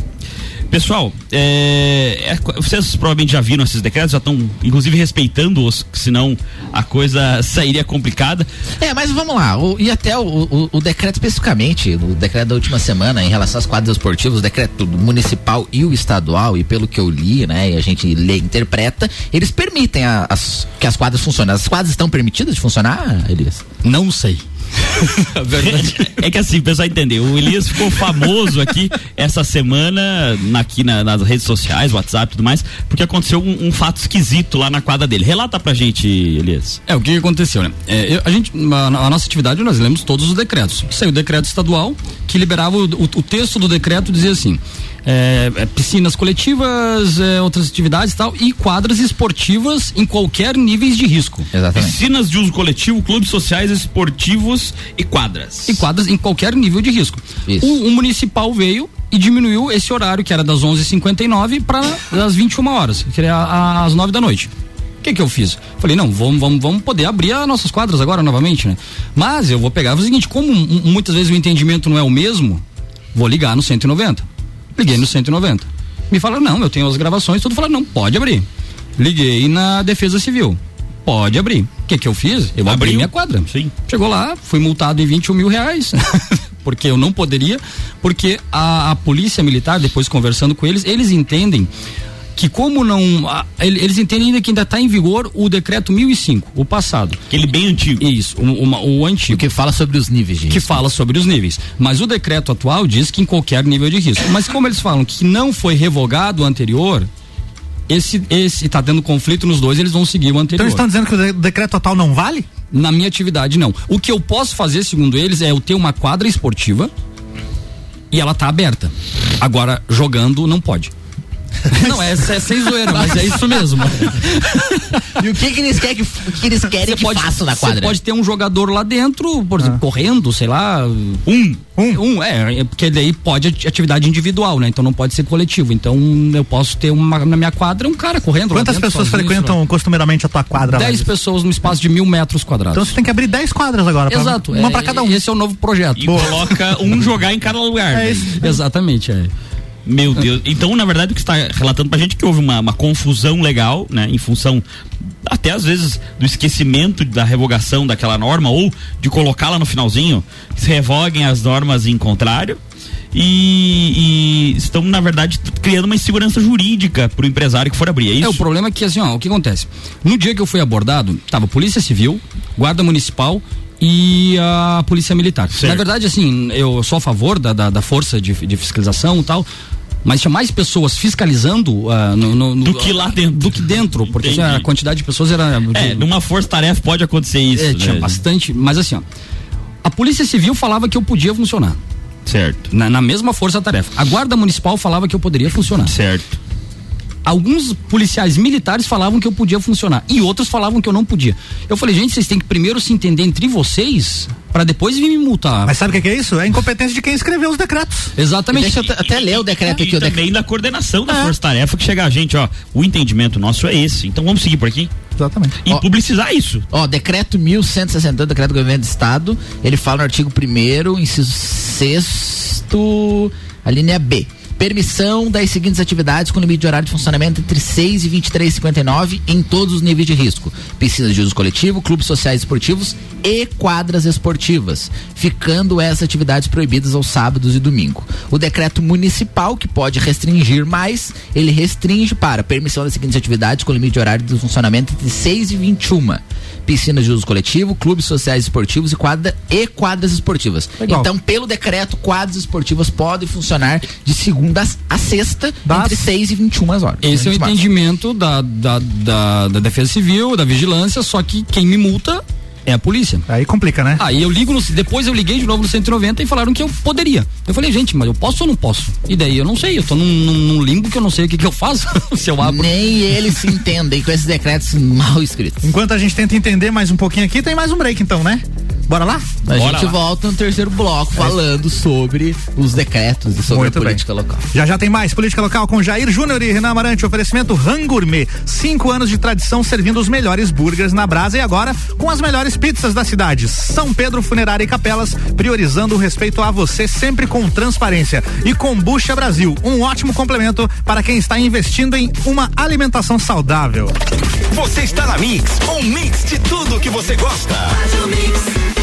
[SPEAKER 2] Pessoal, é, é, vocês provavelmente já viram esses decretos, já estão inclusive respeitando-os, senão a coisa sairia complicada.
[SPEAKER 3] É, mas vamos lá. O- e até o, o- o decreto especificamente, o decreto da última semana em relação às quadras esportivas, o decreto municipal e o estadual, e pelo que eu li, né, e a gente lê e interpreta, eles permitem a- as, que as quadras funcionem. As quadras estão permitidas de funcionar, Elias?
[SPEAKER 5] Não sei.
[SPEAKER 2] É que assim, o pessoal entendeu. O Elias ficou famoso aqui essa semana, na- aqui na- nas redes sociais, WhatsApp e tudo mais, porque aconteceu um, um fato esquisito lá na quadra dele. Relata pra gente, Elias.
[SPEAKER 5] É, o que que aconteceu, né? É, eu- a gente, a, a nossa atividade, nós lemos todos os decretos. Saiu o decreto estadual que liberava o, o- o texto do decreto dizia assim: é, é, piscinas coletivas, é, outras atividades e tal, e quadras esportivas em qualquer níveis de risco.
[SPEAKER 3] Exatamente.
[SPEAKER 2] Piscinas de uso coletivo, clubes sociais, esportivos e quadras.
[SPEAKER 5] E quadras em qualquer nível de risco.
[SPEAKER 3] Isso.
[SPEAKER 5] O, o municipal veio e diminuiu esse horário, que era das 11h59 para as 21 horas, que era às 9 da noite. O que que eu fiz? Falei, não, vamos, vamos, vamos poder abrir as nossas quadras agora novamente, né? Mas eu vou pegar o seguinte, como muitas vezes o entendimento não é o mesmo, vou ligar no 190. Liguei no 190. Me falaram, não, eu tenho as gravações, tudo falaram, não, pode abrir. Liguei na Defesa Civil. Pode abrir. O que que eu fiz? Eu abri
[SPEAKER 2] Abriu.
[SPEAKER 5] minha quadra.
[SPEAKER 2] Sim.
[SPEAKER 5] Chegou lá, fui multado em 21 mil reais. porque eu não poderia, porque a, a polícia militar, depois conversando com eles, eles entendem que como não. a- ele- eles entendem ainda que ainda está em vigor o decreto 1005, o passado.
[SPEAKER 2] Aquele bem antigo.
[SPEAKER 5] Isso, o, uma- o antigo.
[SPEAKER 3] Que fala sobre os níveis de
[SPEAKER 5] Que fala sobre os níveis. Mas o decreto atual diz que em qualquer nível de risco. Mas como eles falam que não foi revogado o anterior, esse esse tá tendo conflito nos dois, eles vão seguir o
[SPEAKER 1] Então
[SPEAKER 5] anterior.
[SPEAKER 1] eles estão dizendo que o de- decreto atual não vale?
[SPEAKER 5] Na minha atividade, não. O que eu posso fazer, segundo eles, é eu ter uma quadra esportiva e ela tá aberta. Agora, jogando, não pode. não, é, é sem zoeira, mas é isso mesmo.
[SPEAKER 3] E o que que eles querem que, que eles querem que faça na
[SPEAKER 5] Você
[SPEAKER 3] quadra?
[SPEAKER 5] pode ter um jogador lá dentro, por exemplo, correndo, sei lá.
[SPEAKER 2] Um.
[SPEAKER 5] Um. Um, é, porque daí pode ati- atividade individual, né? Então não pode ser coletivo. Então eu posso ter uma, na minha quadra um cara correndo lá
[SPEAKER 1] Quantas
[SPEAKER 5] dentro,
[SPEAKER 1] pessoas frequentam costumeiramente a tua quadra?
[SPEAKER 5] 10 pessoas no espaço de mil metros quadrados.
[SPEAKER 1] Então você tem que abrir 10 quadras agora. pra-
[SPEAKER 5] Exato.
[SPEAKER 1] Uma
[SPEAKER 5] é,
[SPEAKER 1] pra cada um.
[SPEAKER 5] Esse é o novo projeto.
[SPEAKER 2] E coloca um jogar em cada lugar.
[SPEAKER 1] É
[SPEAKER 2] né?
[SPEAKER 1] isso.
[SPEAKER 5] Exatamente, é.
[SPEAKER 2] Meu Deus. Então, na verdade, o que está relatando pra gente é que houve uma, uma confusão legal, né? Em função até às vezes do esquecimento da revogação daquela norma ou de colocá-la no finalzinho, se revoguem as normas em contrário. E, e estão, na verdade, criando uma insegurança jurídica pro empresário que for abrir. É isso?
[SPEAKER 5] É, o problema é que assim, ó, o que acontece? No dia que eu fui abordado, tava Polícia Civil, Guarda Municipal e a Polícia Militar.
[SPEAKER 2] Certo.
[SPEAKER 5] Na verdade, assim, eu sou a favor da, da, da força de, de fiscalização e tal. Mas tinha mais pessoas fiscalizando ah, no, no- no-
[SPEAKER 2] Do que lá dentro.
[SPEAKER 5] Do que dentro, porque assim, a quantidade de pessoas era.
[SPEAKER 2] É, numa força-tarefa pode acontecer isso.
[SPEAKER 5] É, tinha
[SPEAKER 2] né?
[SPEAKER 5] bastante. Mas assim, ó. A Polícia Civil falava que eu podia funcionar.
[SPEAKER 2] Certo.
[SPEAKER 5] Na, na mesma força-tarefa. A Guarda Municipal falava que eu poderia funcionar.
[SPEAKER 2] Certo.
[SPEAKER 5] Alguns policiais militares falavam que eu podia funcionar e outros falavam que eu não podia. Eu falei, gente, vocês têm que primeiro se entender entre vocês para depois vir me multar.
[SPEAKER 1] Mas sabe o que que é isso? É a incompetência de quem escreveu os decretos.
[SPEAKER 5] Exatamente.
[SPEAKER 3] Deixa eu até ler o decreto
[SPEAKER 2] E
[SPEAKER 3] aqui. O
[SPEAKER 2] também
[SPEAKER 3] decreto.
[SPEAKER 2] da coordenação da força-tarefa que chega a gente, ó. O entendimento nosso é esse. Então vamos seguir por aqui
[SPEAKER 1] Exatamente.
[SPEAKER 2] e
[SPEAKER 3] Ó.
[SPEAKER 2] publicizar isso.
[SPEAKER 3] Ó, decreto 1162, decreto do governo do estado, ele fala no artigo 1 inciso 6 a linha B. Permissão das seguintes atividades com limite de horário de funcionamento entre 6 e 23,59 em todos os níveis de risco: piscinas de uso coletivo, clubes sociais esportivos e quadras esportivas, ficando essas atividades proibidas aos sábados e domingo. O decreto municipal, que pode restringir mais, ele restringe para permissão das seguintes atividades com limite de horário de funcionamento entre 6 e 21 piscinas de uso coletivo, clubes sociais esportivos e, quadra, e quadras esportivas.
[SPEAKER 1] Legal.
[SPEAKER 3] Então, pelo decreto, quadras esportivas podem funcionar de segunda a sexta,
[SPEAKER 1] Das-
[SPEAKER 3] entre 6 e 21 horas.
[SPEAKER 5] Esse é o
[SPEAKER 3] 24.
[SPEAKER 5] entendimento da, da, da, da Defesa Civil, da Vigilância, só que quem me multa é a polícia.
[SPEAKER 1] Aí complica, né?
[SPEAKER 5] Aí eu ligo no, depois eu liguei de novo no 190 e falaram que eu poderia. Eu falei, gente, mas eu posso ou não posso? E daí eu não sei, eu tô num, num- num limbo que eu não sei o que, que eu faço se eu abro.
[SPEAKER 3] Nem eles se entendem com esses decretos mal escritos.
[SPEAKER 1] Enquanto a gente tenta entender mais um pouquinho aqui, tem mais um break então, né? Bora lá?
[SPEAKER 3] A
[SPEAKER 2] Bora
[SPEAKER 3] gente
[SPEAKER 2] lá.
[SPEAKER 3] volta no terceiro bloco falando sobre os decretos e sobre
[SPEAKER 1] Muito
[SPEAKER 3] a
[SPEAKER 1] bem.
[SPEAKER 3] política local.
[SPEAKER 1] Já já tem mais política local com Jair Júnior e Renan Amarante. Oferecimento Rangourmet. Cinco anos de tradição servindo os melhores burgers na brasa e agora com as melhores pizzas da cidade. São Pedro Funerária e Capelas, priorizando o respeito a você sempre com transparência. E Combucha Brasil, um ótimo complemento para quem está investindo em uma alimentação saudável.
[SPEAKER 6] Você está na Mix, um mix de tudo que você gosta. São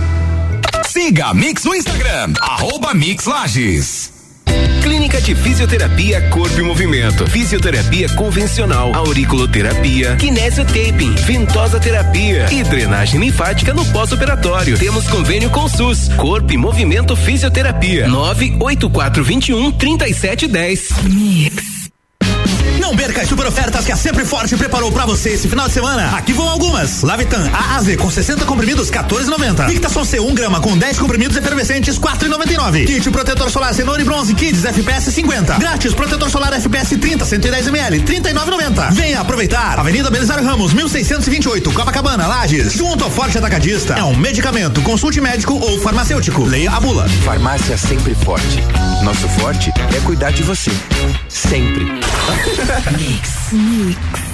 [SPEAKER 6] Siga a Mix no Instagram, arroba Mix Lages.
[SPEAKER 10] Clínica de Fisioterapia Corpo e Movimento. Fisioterapia convencional, auriculoterapia, kinesiotaping, ventosa terapia e drenagem linfática no pós-operatório. Temos convênio com o SUS. Corpo e Movimento Fisioterapia. 98421 3710.
[SPEAKER 1] Mix. Não perca as super ofertas que a Sempre Forte preparou pra você esse final de semana. Aqui vão algumas. Lavitan AAZ com 60 comprimidos, 14,90. Victason C 1 grama com 10 comprimidos efervescentes, 4,99. Kit protetor solar cenoura e bronze Kids FPS 50. Grátis protetor solar FPS 30, 110 ml, 39,90. Venha aproveitar. Avenida Belisário Ramos, 1628, Copacabana, Lages. Junto ao Forte Atacadista. É um medicamento. Consulte médico ou farmacêutico. Leia a bula.
[SPEAKER 11] Farmácia Sempre Forte. Nosso forte é cuidar de você. Sempre.
[SPEAKER 12] Mix. Mix.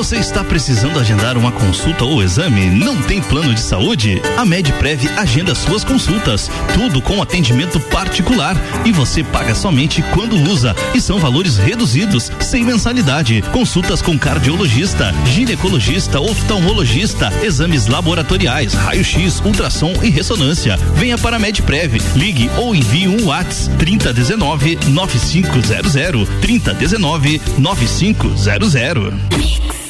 [SPEAKER 12] Você está precisando agendar uma consulta ou exame? Não tem plano de saúde? A MedPrev agenda suas consultas, tudo com atendimento particular e você paga somente quando usa e são valores reduzidos, sem mensalidade. Consultas com cardiologista, ginecologista, oftalmologista, exames laboratoriais, raio-x, ultrassom e ressonância. Venha para a MedPrev, ligue ou envie um WhatsApp 3019 9500 3019 9500.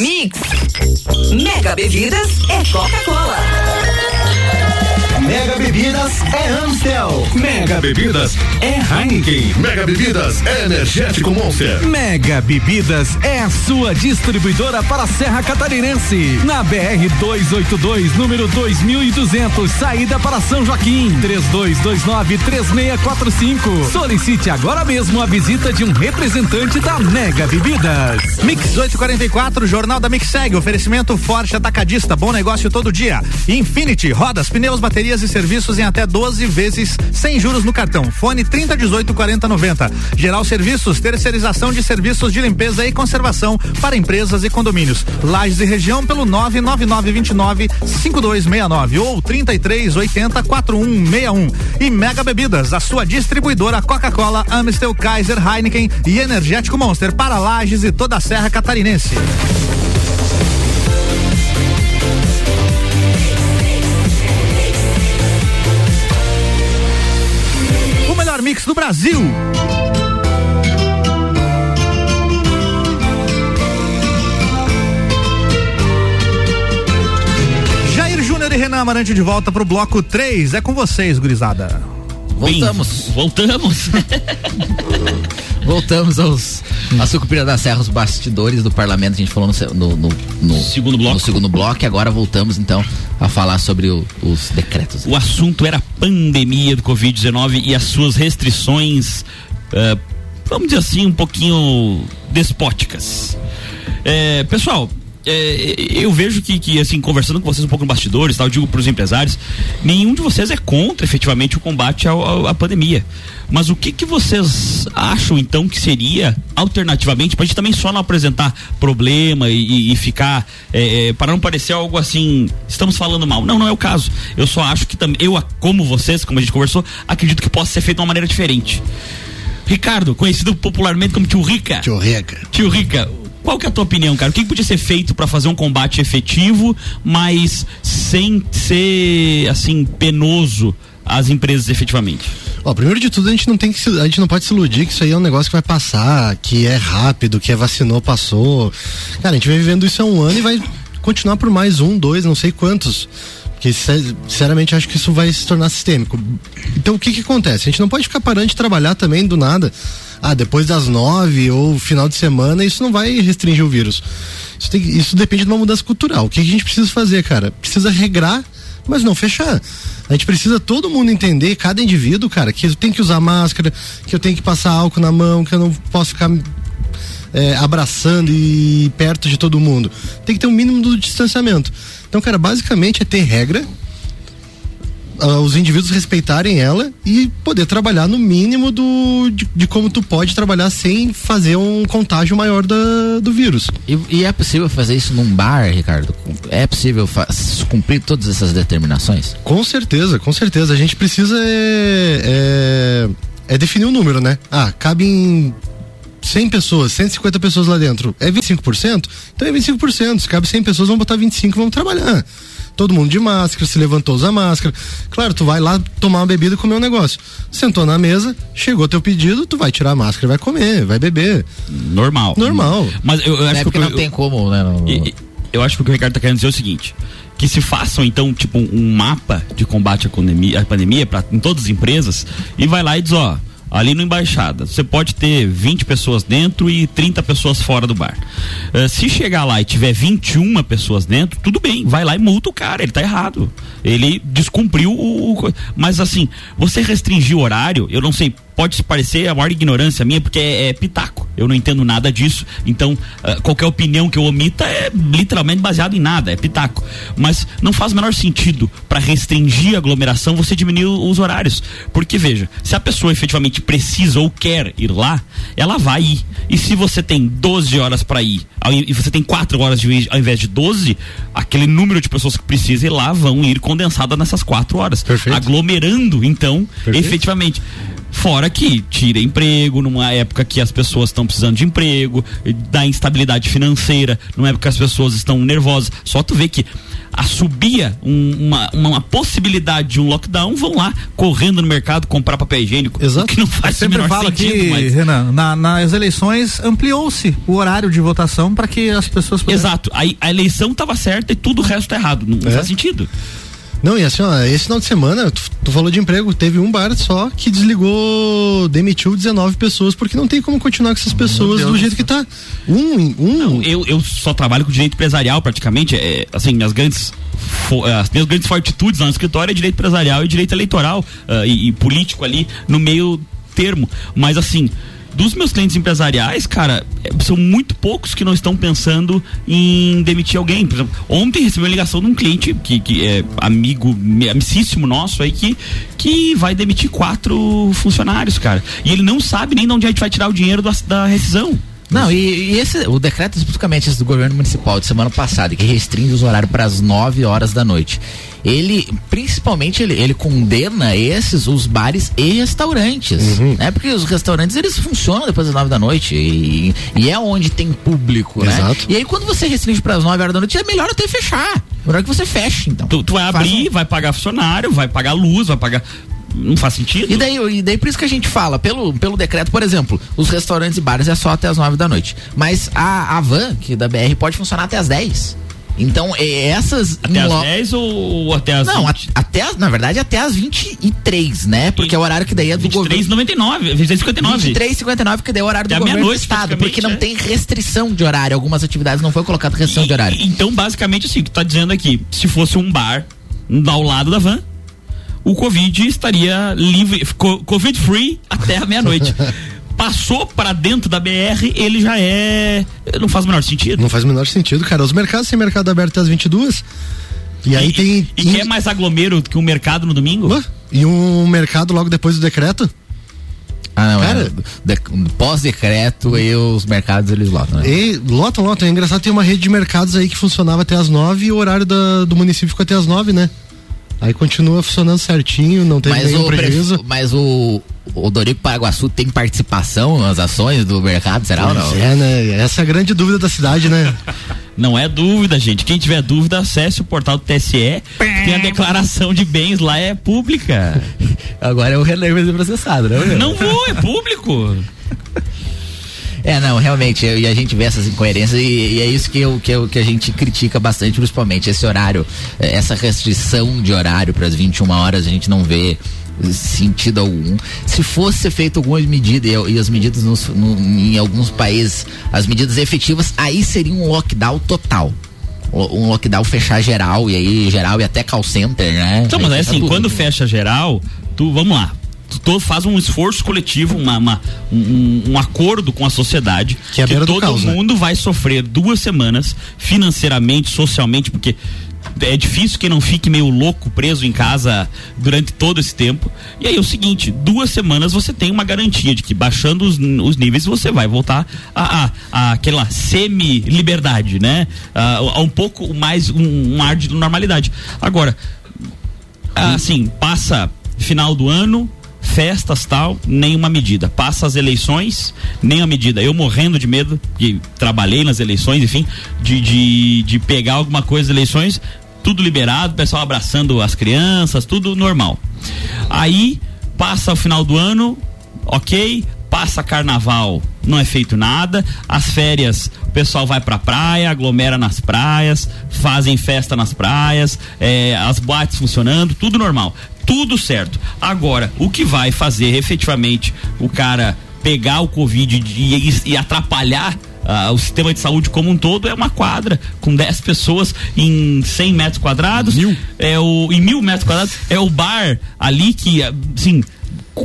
[SPEAKER 13] Mix. Mega Bebidas é Coca-Cola.
[SPEAKER 14] Mega Bebidas é Amstel.
[SPEAKER 6] Mega Bebidas é Heineken.
[SPEAKER 15] Mega Bebidas é Energético Monster.
[SPEAKER 16] Mega Bebidas é a sua distribuidora para a Serra Catarinense. Na BR 282, número 2200, saída para São Joaquim. 32293645. Solicite agora mesmo a visita de um representante da Mega Bebidas.
[SPEAKER 17] Mix 844, Jornal da Mix segue. Oferecimento forte atacadista, bom negócio todo dia. Infinity, rodas, pneus, baterias e serviços em até 12 vezes sem juros no cartão. Fone 3018 4090. Geral Serviços, terceirização de serviços de limpeza e conservação para empresas e condomínios. Lages e região pelo 99929 5269 ou 3380 4161. E Mega Bebidas, a sua distribuidora Coca-Cola, Amstel, Kaiser, Heineken e Energético Monster para Lages e toda a Serra Catarinense. Do Brasil. Jair Júnior e Renan Amarante de volta pro bloco 3. É com vocês, gurizada.
[SPEAKER 3] Voltamos.
[SPEAKER 2] Bem, voltamos.
[SPEAKER 3] Voltamos aos a sucupira da Serra, os bastidores do parlamento. A gente falou no, no, no-
[SPEAKER 2] Segundo bloco.
[SPEAKER 3] no segundo bloco e agora voltamos então a falar sobre o- os decretos.
[SPEAKER 2] O assunto era a pandemia do Covid-19 e as suas restrições, eh, vamos dizer assim, um pouquinho despóticas. Eh, pessoal, é, eu vejo que, que, assim, conversando com vocês um pouco no bastidores, tal, eu digo para os empresários, nenhum de vocês é contra efetivamente o combate ao, ao, à pandemia. Mas o que que vocês acham então que seria alternativamente para a gente também só não apresentar problema e, e ficar é, é, para não parecer algo assim estamos falando mal? Não, não é o caso. Eu só acho que também eu como vocês, como a gente conversou, acredito que possa ser feito de uma maneira diferente. Ricardo, conhecido popularmente como Tio Rica.
[SPEAKER 4] Tio Rica.
[SPEAKER 2] Tio Rica, qual que é a tua opinião, cara? O que, que podia ser feito para fazer um combate efetivo, mas sem ser assim penoso às empresas efetivamente?
[SPEAKER 4] Ó, primeiro de tudo, a gente não tem que se, a gente não pode se iludir que isso aí é um negócio que vai passar, que é rápido, que é vacinou, passou. Cara, a gente vem vivendo isso há um ano e vai continuar por mais um, dois, não sei quantos. Porque, sinceramente, acho que isso vai se tornar sistêmico. Então, o que que acontece? A gente não pode ficar parando de trabalhar também do nada. Ah, depois das nove ou final de semana, isso não vai restringir o vírus. Isso, tem, isso depende de uma mudança cultural. O que, que a gente precisa fazer, cara? Precisa regrar, mas não fechar. A gente precisa todo mundo entender, cada indivíduo, cara, que tenho que usar máscara, que eu tenho que passar álcool na mão, que eu não posso ficar é, abraçando e perto de todo mundo. Tem que ter um mínimo do distanciamento. Então, cara, basicamente é ter regra, uh, os indivíduos respeitarem ela e poder trabalhar no mínimo do, de, de, como tu pode trabalhar sem fazer um contágio maior da, do vírus.
[SPEAKER 3] E, e, é possível fazer isso num bar, Ricardo? É possível cumprir todas essas determinações?
[SPEAKER 4] Com certeza, com certeza. A gente precisa é, é, é definir o um número, né? Ah, cabe em 100 pessoas, 150 pessoas lá dentro, é 25%? Então é 25%. Se cabe 100 pessoas, vamos botar 25 vamos trabalhar. Todo mundo de máscara, se levantou, usa máscara. Claro, tu vai lá tomar uma bebida e comer um negócio. Sentou na mesa, chegou teu pedido, tu vai tirar a máscara, vai comer, vai beber.
[SPEAKER 2] Normal.
[SPEAKER 4] Normal.
[SPEAKER 2] Mas eu, eu acho
[SPEAKER 3] é que não eu, tem como, né?
[SPEAKER 2] No... Eu, eu acho que o que o Ricardo tá querendo dizer é o seguinte: que se façam então tipo um mapa de combate à pandemia, à pandemia para em todas as empresas e vai lá e diz ó ali no Embaixada. Você pode ter 20 pessoas dentro e 30 pessoas fora do bar. Uh, se chegar lá e tiver 21 pessoas dentro, tudo bem, vai lá e multa o cara, ele tá errado. Ele descumpriu o. o mas assim, você restringir o horário, eu não sei, pode parecer a maior ignorância minha, porque é, é pitaco. Eu não entendo nada disso. Então, uh, qualquer opinião que eu omita é literalmente baseado em nada, é pitaco. Mas não faz o menor sentido para restringir a aglomeração você diminuir os horários. Porque, veja, se a pessoa efetivamente precisa ou quer ir lá, ela vai ir. E se você tem 12 horas para ir e você tem 4 horas de, ao invés de 12, aquele número de pessoas que precisam ir lá vão ir condensadas nessas 4 horas.
[SPEAKER 4] Perfeito.
[SPEAKER 2] Aglomerando, então, Perfeito. efetivamente. Fora que tira emprego numa época que as pessoas estão precisando de emprego, da instabilidade financeira, numa época que as pessoas estão nervosas. Só tu vê que assobia um, uma, uma possibilidade de um lockdown, vão lá correndo no mercado comprar papel higiênico.
[SPEAKER 1] Exato.
[SPEAKER 2] que não faz
[SPEAKER 1] Eu sempre falo sentido, que, mas... Renan, na, nas eleições ampliou-se o horário de votação para que as pessoas
[SPEAKER 2] pudessem... Exato. A, a eleição estava certa e tudo o resto tá errado. Não, não
[SPEAKER 4] é.
[SPEAKER 2] faz sentido.
[SPEAKER 4] Não, e assim, ó, esse final de semana, tu, tu, falou de emprego, teve um bar só que desligou, demitiu 19 pessoas, porque não tem como continuar com essas pessoas do jeito que tá. Um, um.
[SPEAKER 2] Não, eu, eu só trabalho com direito empresarial praticamente, é, assim, minhas grandes as minhas grandes fortitudes lá no escritório é direito empresarial e direito eleitoral uh, e, e político ali no meio termo, mas assim, dos meus clientes empresariais, cara, é, são muito poucos que não estão pensando em demitir alguém. Por exemplo, ontem recebi uma ligação de um cliente que, que é amigo, amicíssimo nosso aí, que, que vai demitir quatro funcionários, cara. E ele não sabe nem de onde a gente vai tirar o dinheiro da, da rescisão.
[SPEAKER 3] Não, e, e, esse, o decreto especificamente esse do governo municipal de semana passada, que restringe os horários para as 9 horas da noite. Ele, principalmente, ele, ele condena esses, os bares e restaurantes. Uhum. Né? Porque os restaurantes, eles funcionam depois das 9 da noite. E, e é onde tem público, né?
[SPEAKER 4] Exato.
[SPEAKER 3] E aí, quando você restringe para as 9 horas da noite, é melhor até fechar. Melhor que você feche, então.
[SPEAKER 2] Tu, tu vai abrir, um... vai pagar funcionário, vai pagar luz, vai pagar não faz sentido.
[SPEAKER 3] E daí, e daí por isso que a gente fala, pelo, pelo decreto, por exemplo, os restaurantes e bares é só até as nove da noite. Mas a, a van, que da BR, pode funcionar até as 10. Então, essas.
[SPEAKER 2] Até as 10 ou até as
[SPEAKER 3] Não, a, até as, na verdade, até as 23, né? Porque e, é o horário que daí é do
[SPEAKER 2] 23, governo. 23,99. 23,59.
[SPEAKER 3] 23,59, porque daí é o horário do até governo do estado. Porque não é. tem restrição de horário. Algumas atividades não foi colocada restrição
[SPEAKER 2] e,
[SPEAKER 3] de horário.
[SPEAKER 2] Então, basicamente, assim, tu tá dizendo aqui, se fosse um bar ao lado da van, o Covid estaria livre, Covid free até a meia-noite. passou para dentro da BR, ele já é. Não faz o menor sentido.
[SPEAKER 4] Não faz o menor sentido, cara. Os mercados têm mercado aberto até as 22. E, aí tem.
[SPEAKER 2] E quer mais aglomero que um mercado no domingo?
[SPEAKER 4] Ué? E um mercado logo depois do decreto?
[SPEAKER 3] Ah, não,
[SPEAKER 4] Cara-
[SPEAKER 3] é, de- pós-decreto e os mercados eles lotam, né?
[SPEAKER 4] E lotam, lotam. É engraçado, tem uma rede de mercados aí que funcionava até as nove e o horário da- do município ficou até as nove, né? Aí continua funcionando certinho, não teve
[SPEAKER 3] Mas
[SPEAKER 4] nenhum
[SPEAKER 3] o,
[SPEAKER 4] prejuízo.
[SPEAKER 3] prefe- mas o, o Dorico Paraguaçu tem participação nas ações do mercado, será ou não?
[SPEAKER 4] Pois é, né? Essa é a grande dúvida da cidade, né?
[SPEAKER 2] Não é dúvida, gente. Quem tiver dúvida, acesse o portal do TSE. Tem a declaração de bens lá, é pública.
[SPEAKER 3] Agora é o Renan vai ser processado, né?
[SPEAKER 2] Não vou, é público.
[SPEAKER 3] É, não, realmente, e a gente vê essas incoerências e, e é isso que, eu, que, eu, que a gente critica bastante, principalmente esse horário, eh, essa restrição de horário para as 21 horas, a gente não vê sentido algum. Se fosse feito alguma medida e, e as medidas nos- no- em alguns países, as medidas efetivas, aí seria um lockdown total. Um lockdown fechar geral e aí geral e até call center, né?
[SPEAKER 2] Então, mas é assim, quando fecha geral, tu, vamos lá. Tu faz um esforço coletivo, uma, uma- um, um acordo com a sociedade,
[SPEAKER 4] Que é do
[SPEAKER 2] todo
[SPEAKER 4] caos, né?
[SPEAKER 2] mundo vai sofrer duas semanas, financeiramente, socialmente, porque é difícil que não fique meio louco preso em casa durante todo esse tempo. E aí é o seguinte, duas semanas você tem uma garantia de que baixando os, os níveis você vai voltar a, a, a aquela semi-liberdade, né? A, a um pouco mais um, um ar de normalidade. Agora, assim, passa final do ano, festas tal, nenhuma medida. Passa as eleições, nenhuma medida. Eu morrendo de medo, que trabalhei nas eleições, enfim, de, de, de pegar alguma coisa das eleições, tudo liberado, pessoal abraçando as crianças, tudo normal. Aí passa o final do ano, ok, passa carnaval, não é feito nada, as férias, o pessoal vai pra praia, aglomera nas praias, fazem festa nas praias, é, as boates funcionando, tudo normal, tudo certo. Agora, o que vai fazer efetivamente o cara pegar o Covid e, e- e atrapalhar ah, o sistema de saúde como um todo é uma quadra com 10 pessoas em 100 metros quadrados. Mil. É o, em mil metros quadrados. É o bar ali que, assim,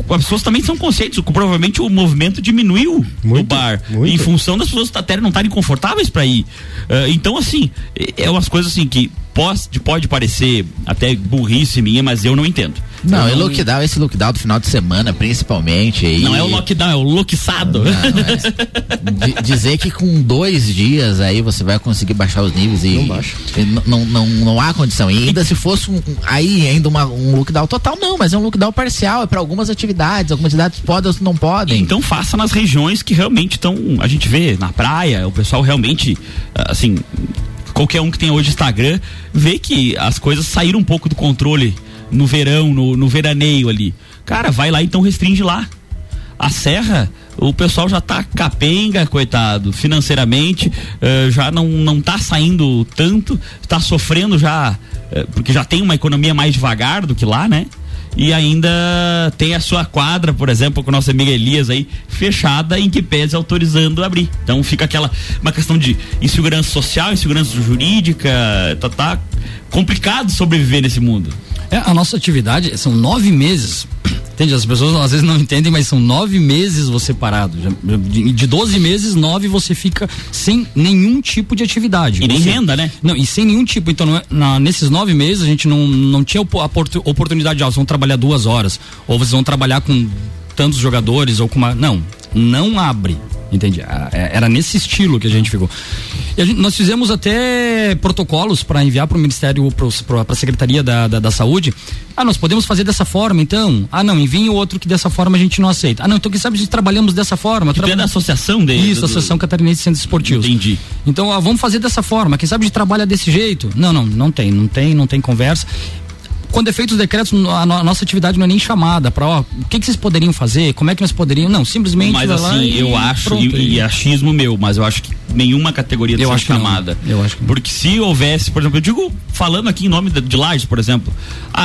[SPEAKER 2] as pessoas também são conscientes. Provavelmente o movimento diminuiu no bar em função das pessoas até não estarem confortáveis para ir. Ah, então, assim, é é umas coisas assim que pode, pode parecer até burrice minha, mas eu não entendo.
[SPEAKER 3] Não,
[SPEAKER 2] Eu
[SPEAKER 3] e lockdown, esse lockdown do final de semana, principalmente. aí-
[SPEAKER 2] Não é o lockdown, é o loquiçado.
[SPEAKER 3] Di- dizer que com dois dias aí você vai conseguir baixar os níveis e não baixa. Não, não, não há condição. E ainda se fosse um, um- aí ainda uma, um lockdown total, não, mas é um lockdown parcial, é para algumas atividades, algumas atividades podem, outras não podem.
[SPEAKER 2] Então faça nas regiões que realmente estão. A gente vê na praia, o pessoal realmente, ah, assim, qualquer um que tem hoje Instagram, vê que as coisas saíram um pouco do controle no verão, no, no veraneio ali. Cara, vai lá então restringe lá. A serra, o pessoal já tá capenga, coitado, financeiramente, eh, já não, não tá saindo tanto, tá sofrendo já, eh, porque já tem uma economia mais devagar do que lá, né? E ainda tem a sua quadra, por exemplo, com o nosso amigo Elias aí, fechada, em que pese autorizando abrir. Então fica aquela, uma questão de insegurança social, insegurança jurídica, tá, tá complicado sobreviver nesse mundo.
[SPEAKER 5] É, a nossa atividade são nove meses. Entende? As pessoas às vezes não entendem, mas são nove meses você parado. De 12 meses, nove você fica sem nenhum tipo de atividade.
[SPEAKER 2] E nem
[SPEAKER 5] Você-
[SPEAKER 2] renda, né?
[SPEAKER 5] Não, e sem nenhum tipo. Então, é- na- nesses nove meses, a gente não, não tinha a portu- oportunidade de, ah, vocês vão trabalhar duas horas, ou vocês vão trabalhar com tantos jogadores, ou com uma. Não, não abre. Entende? Ah, é- Era nesse estilo que a gente ficou. E a gente- nós fizemos até protocolos para enviar para o Ministério, para a Secretaria da, da, da Saúde. Ah, nós podemos fazer dessa forma, então? Ah, não, enviem outro que dessa forma a gente não aceita. Ah, não, então quem sabe a gente trabalhamos dessa forma.
[SPEAKER 2] Tu é da associação dele?
[SPEAKER 5] Isso,
[SPEAKER 2] do-
[SPEAKER 5] Associação Catarinense de Centros Esportivos.
[SPEAKER 2] Entendi.
[SPEAKER 5] Então, ah, vamos fazer dessa forma. Quem sabe a gente trabalha desse jeito? Não, não, não tem, não tem, não tem conversa. Quando é feito os decretos, a, no- a nossa atividade não é nem chamada para, ó, o que, que vocês poderiam fazer? Como é que nós poderiam? Não, simplesmente
[SPEAKER 2] Mas assim,
[SPEAKER 5] e
[SPEAKER 2] eu acho,
[SPEAKER 5] pronto,
[SPEAKER 2] e, e achismo meu, mas eu acho que nenhuma categoria
[SPEAKER 5] Eu acho que não.
[SPEAKER 2] chamada.
[SPEAKER 5] Eu acho que
[SPEAKER 2] Porque se houvesse, por exemplo, eu digo, falando aqui em nome de, de Lages, por exemplo,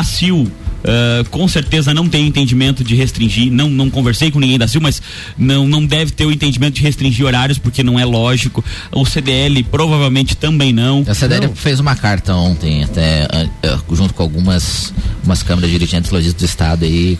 [SPEAKER 2] se o, Uh, com certeza não tem entendimento de restringir, não, não conversei com ninguém da Sil, mas não, não deve ter o entendimento de restringir horários, porque não é lógico. O CDL provavelmente também não.
[SPEAKER 3] A CDL não. fez uma carta ontem, até uh, junto com algumas umas câmaras dirigentes logísticos do Estado aí,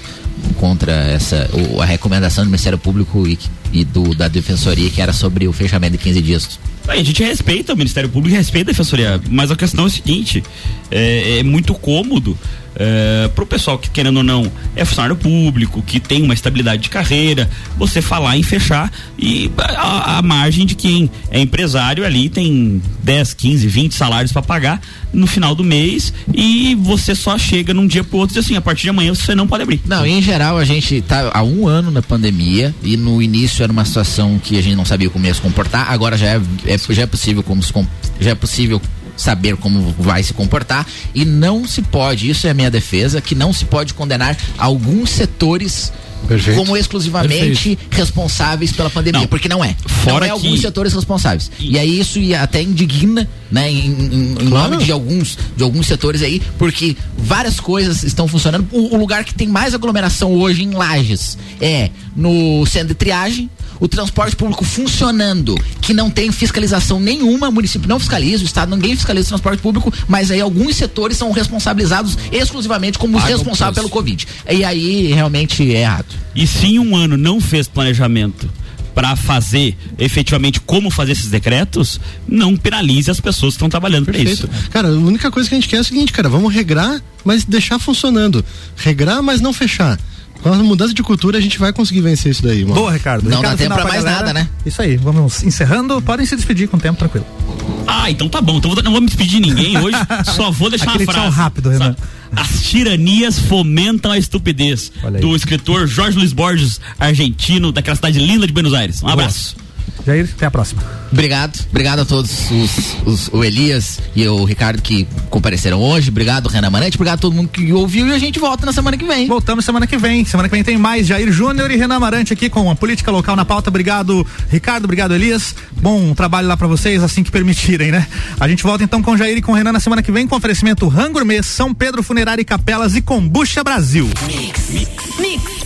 [SPEAKER 3] contra essa o, a recomendação do Ministério Público e, e do, da Defensoria que era sobre o fechamento de 15 dias.
[SPEAKER 2] A gente respeita o Ministério Público, respeita a Defensoria, mas a questão é o seguinte: é, é muito cômodo é, para o pessoal que, querendo ou não, é funcionário público, que tem uma estabilidade de carreira, você falar em fechar e a, a margem de quem é empresário ali tem 10, 15, 20 salários para pagar no final do mês e você só chega num dia pro outro e assim, a partir de amanhã você não pode abrir.
[SPEAKER 3] Não, em geral a gente tá há um ano na pandemia e no início era uma situação que a gente não sabia como ia se comportar, agora já é, é já é possível como se, já é possível saber como vai se comportar e não se pode, isso é a minha defesa, que não se pode condenar alguns setores Perfeito. como exclusivamente Perfeito. responsáveis pela pandemia, não. porque não é. Fora não é que... alguns setores responsáveis. E, e aí isso até indigna, né, em, em, em claro. nome de alguns de alguns setores aí, porque várias coisas estão funcionando. O, o lugar que tem mais aglomeração hoje em Lages é no centro de triagem, o transporte público funcionando, que não tem fiscalização nenhuma, o município não fiscaliza, o Estado ninguém fiscaliza o transporte público, mas aí alguns setores são responsabilizados exclusivamente como os responsáveis pelo Covid. E aí realmente é errado.
[SPEAKER 2] E se em um ano não fez planejamento para fazer efetivamente como fazer esses decretos, não penalize as pessoas que estão trabalhando para isso.
[SPEAKER 4] Cara, a única coisa que a gente quer é o seguinte, cara, vamos regrar, mas deixar funcionando. Regrar, mas não fechar. Com a mudança de cultura, a gente vai conseguir vencer isso daí, mano.
[SPEAKER 1] Boa, Ricardo.
[SPEAKER 3] Não
[SPEAKER 1] Ricardo,
[SPEAKER 3] dá tempo pra mais galera. nada, né?
[SPEAKER 1] Isso aí, vamos encerrando. Podem se despedir com o tempo tranquilo.
[SPEAKER 2] Ah, então tá bom. Então não vou me despedir de ninguém hoje. só vou deixar Aquele uma frase.
[SPEAKER 1] rápido, Renan.
[SPEAKER 2] As tiranias fomentam a estupidez. Do escritor Jorge Luiz Borges, argentino, daquela cidade linda de Buenos Aires. Um abraço.
[SPEAKER 1] Jair, até a próxima.
[SPEAKER 3] Obrigado, obrigado a todos os, os, o Elias e o Ricardo que compareceram hoje. Obrigado, Renan Manete. Obrigado a todo mundo que ouviu e a gente volta na semana que vem.
[SPEAKER 1] Voltamos semana que vem. Semana que vem tem mais Jair Júnior e Renan Marante aqui com a política local na pauta. Obrigado, Ricardo. Obrigado, Elias. Bom trabalho lá para vocês, assim que permitirem, né? A gente volta então com Jair e com Renan na semana que vem com oferecimento Rangourmet, São Pedro Funerária e Capelas e Combucha Brasil. Mix, mix, mix.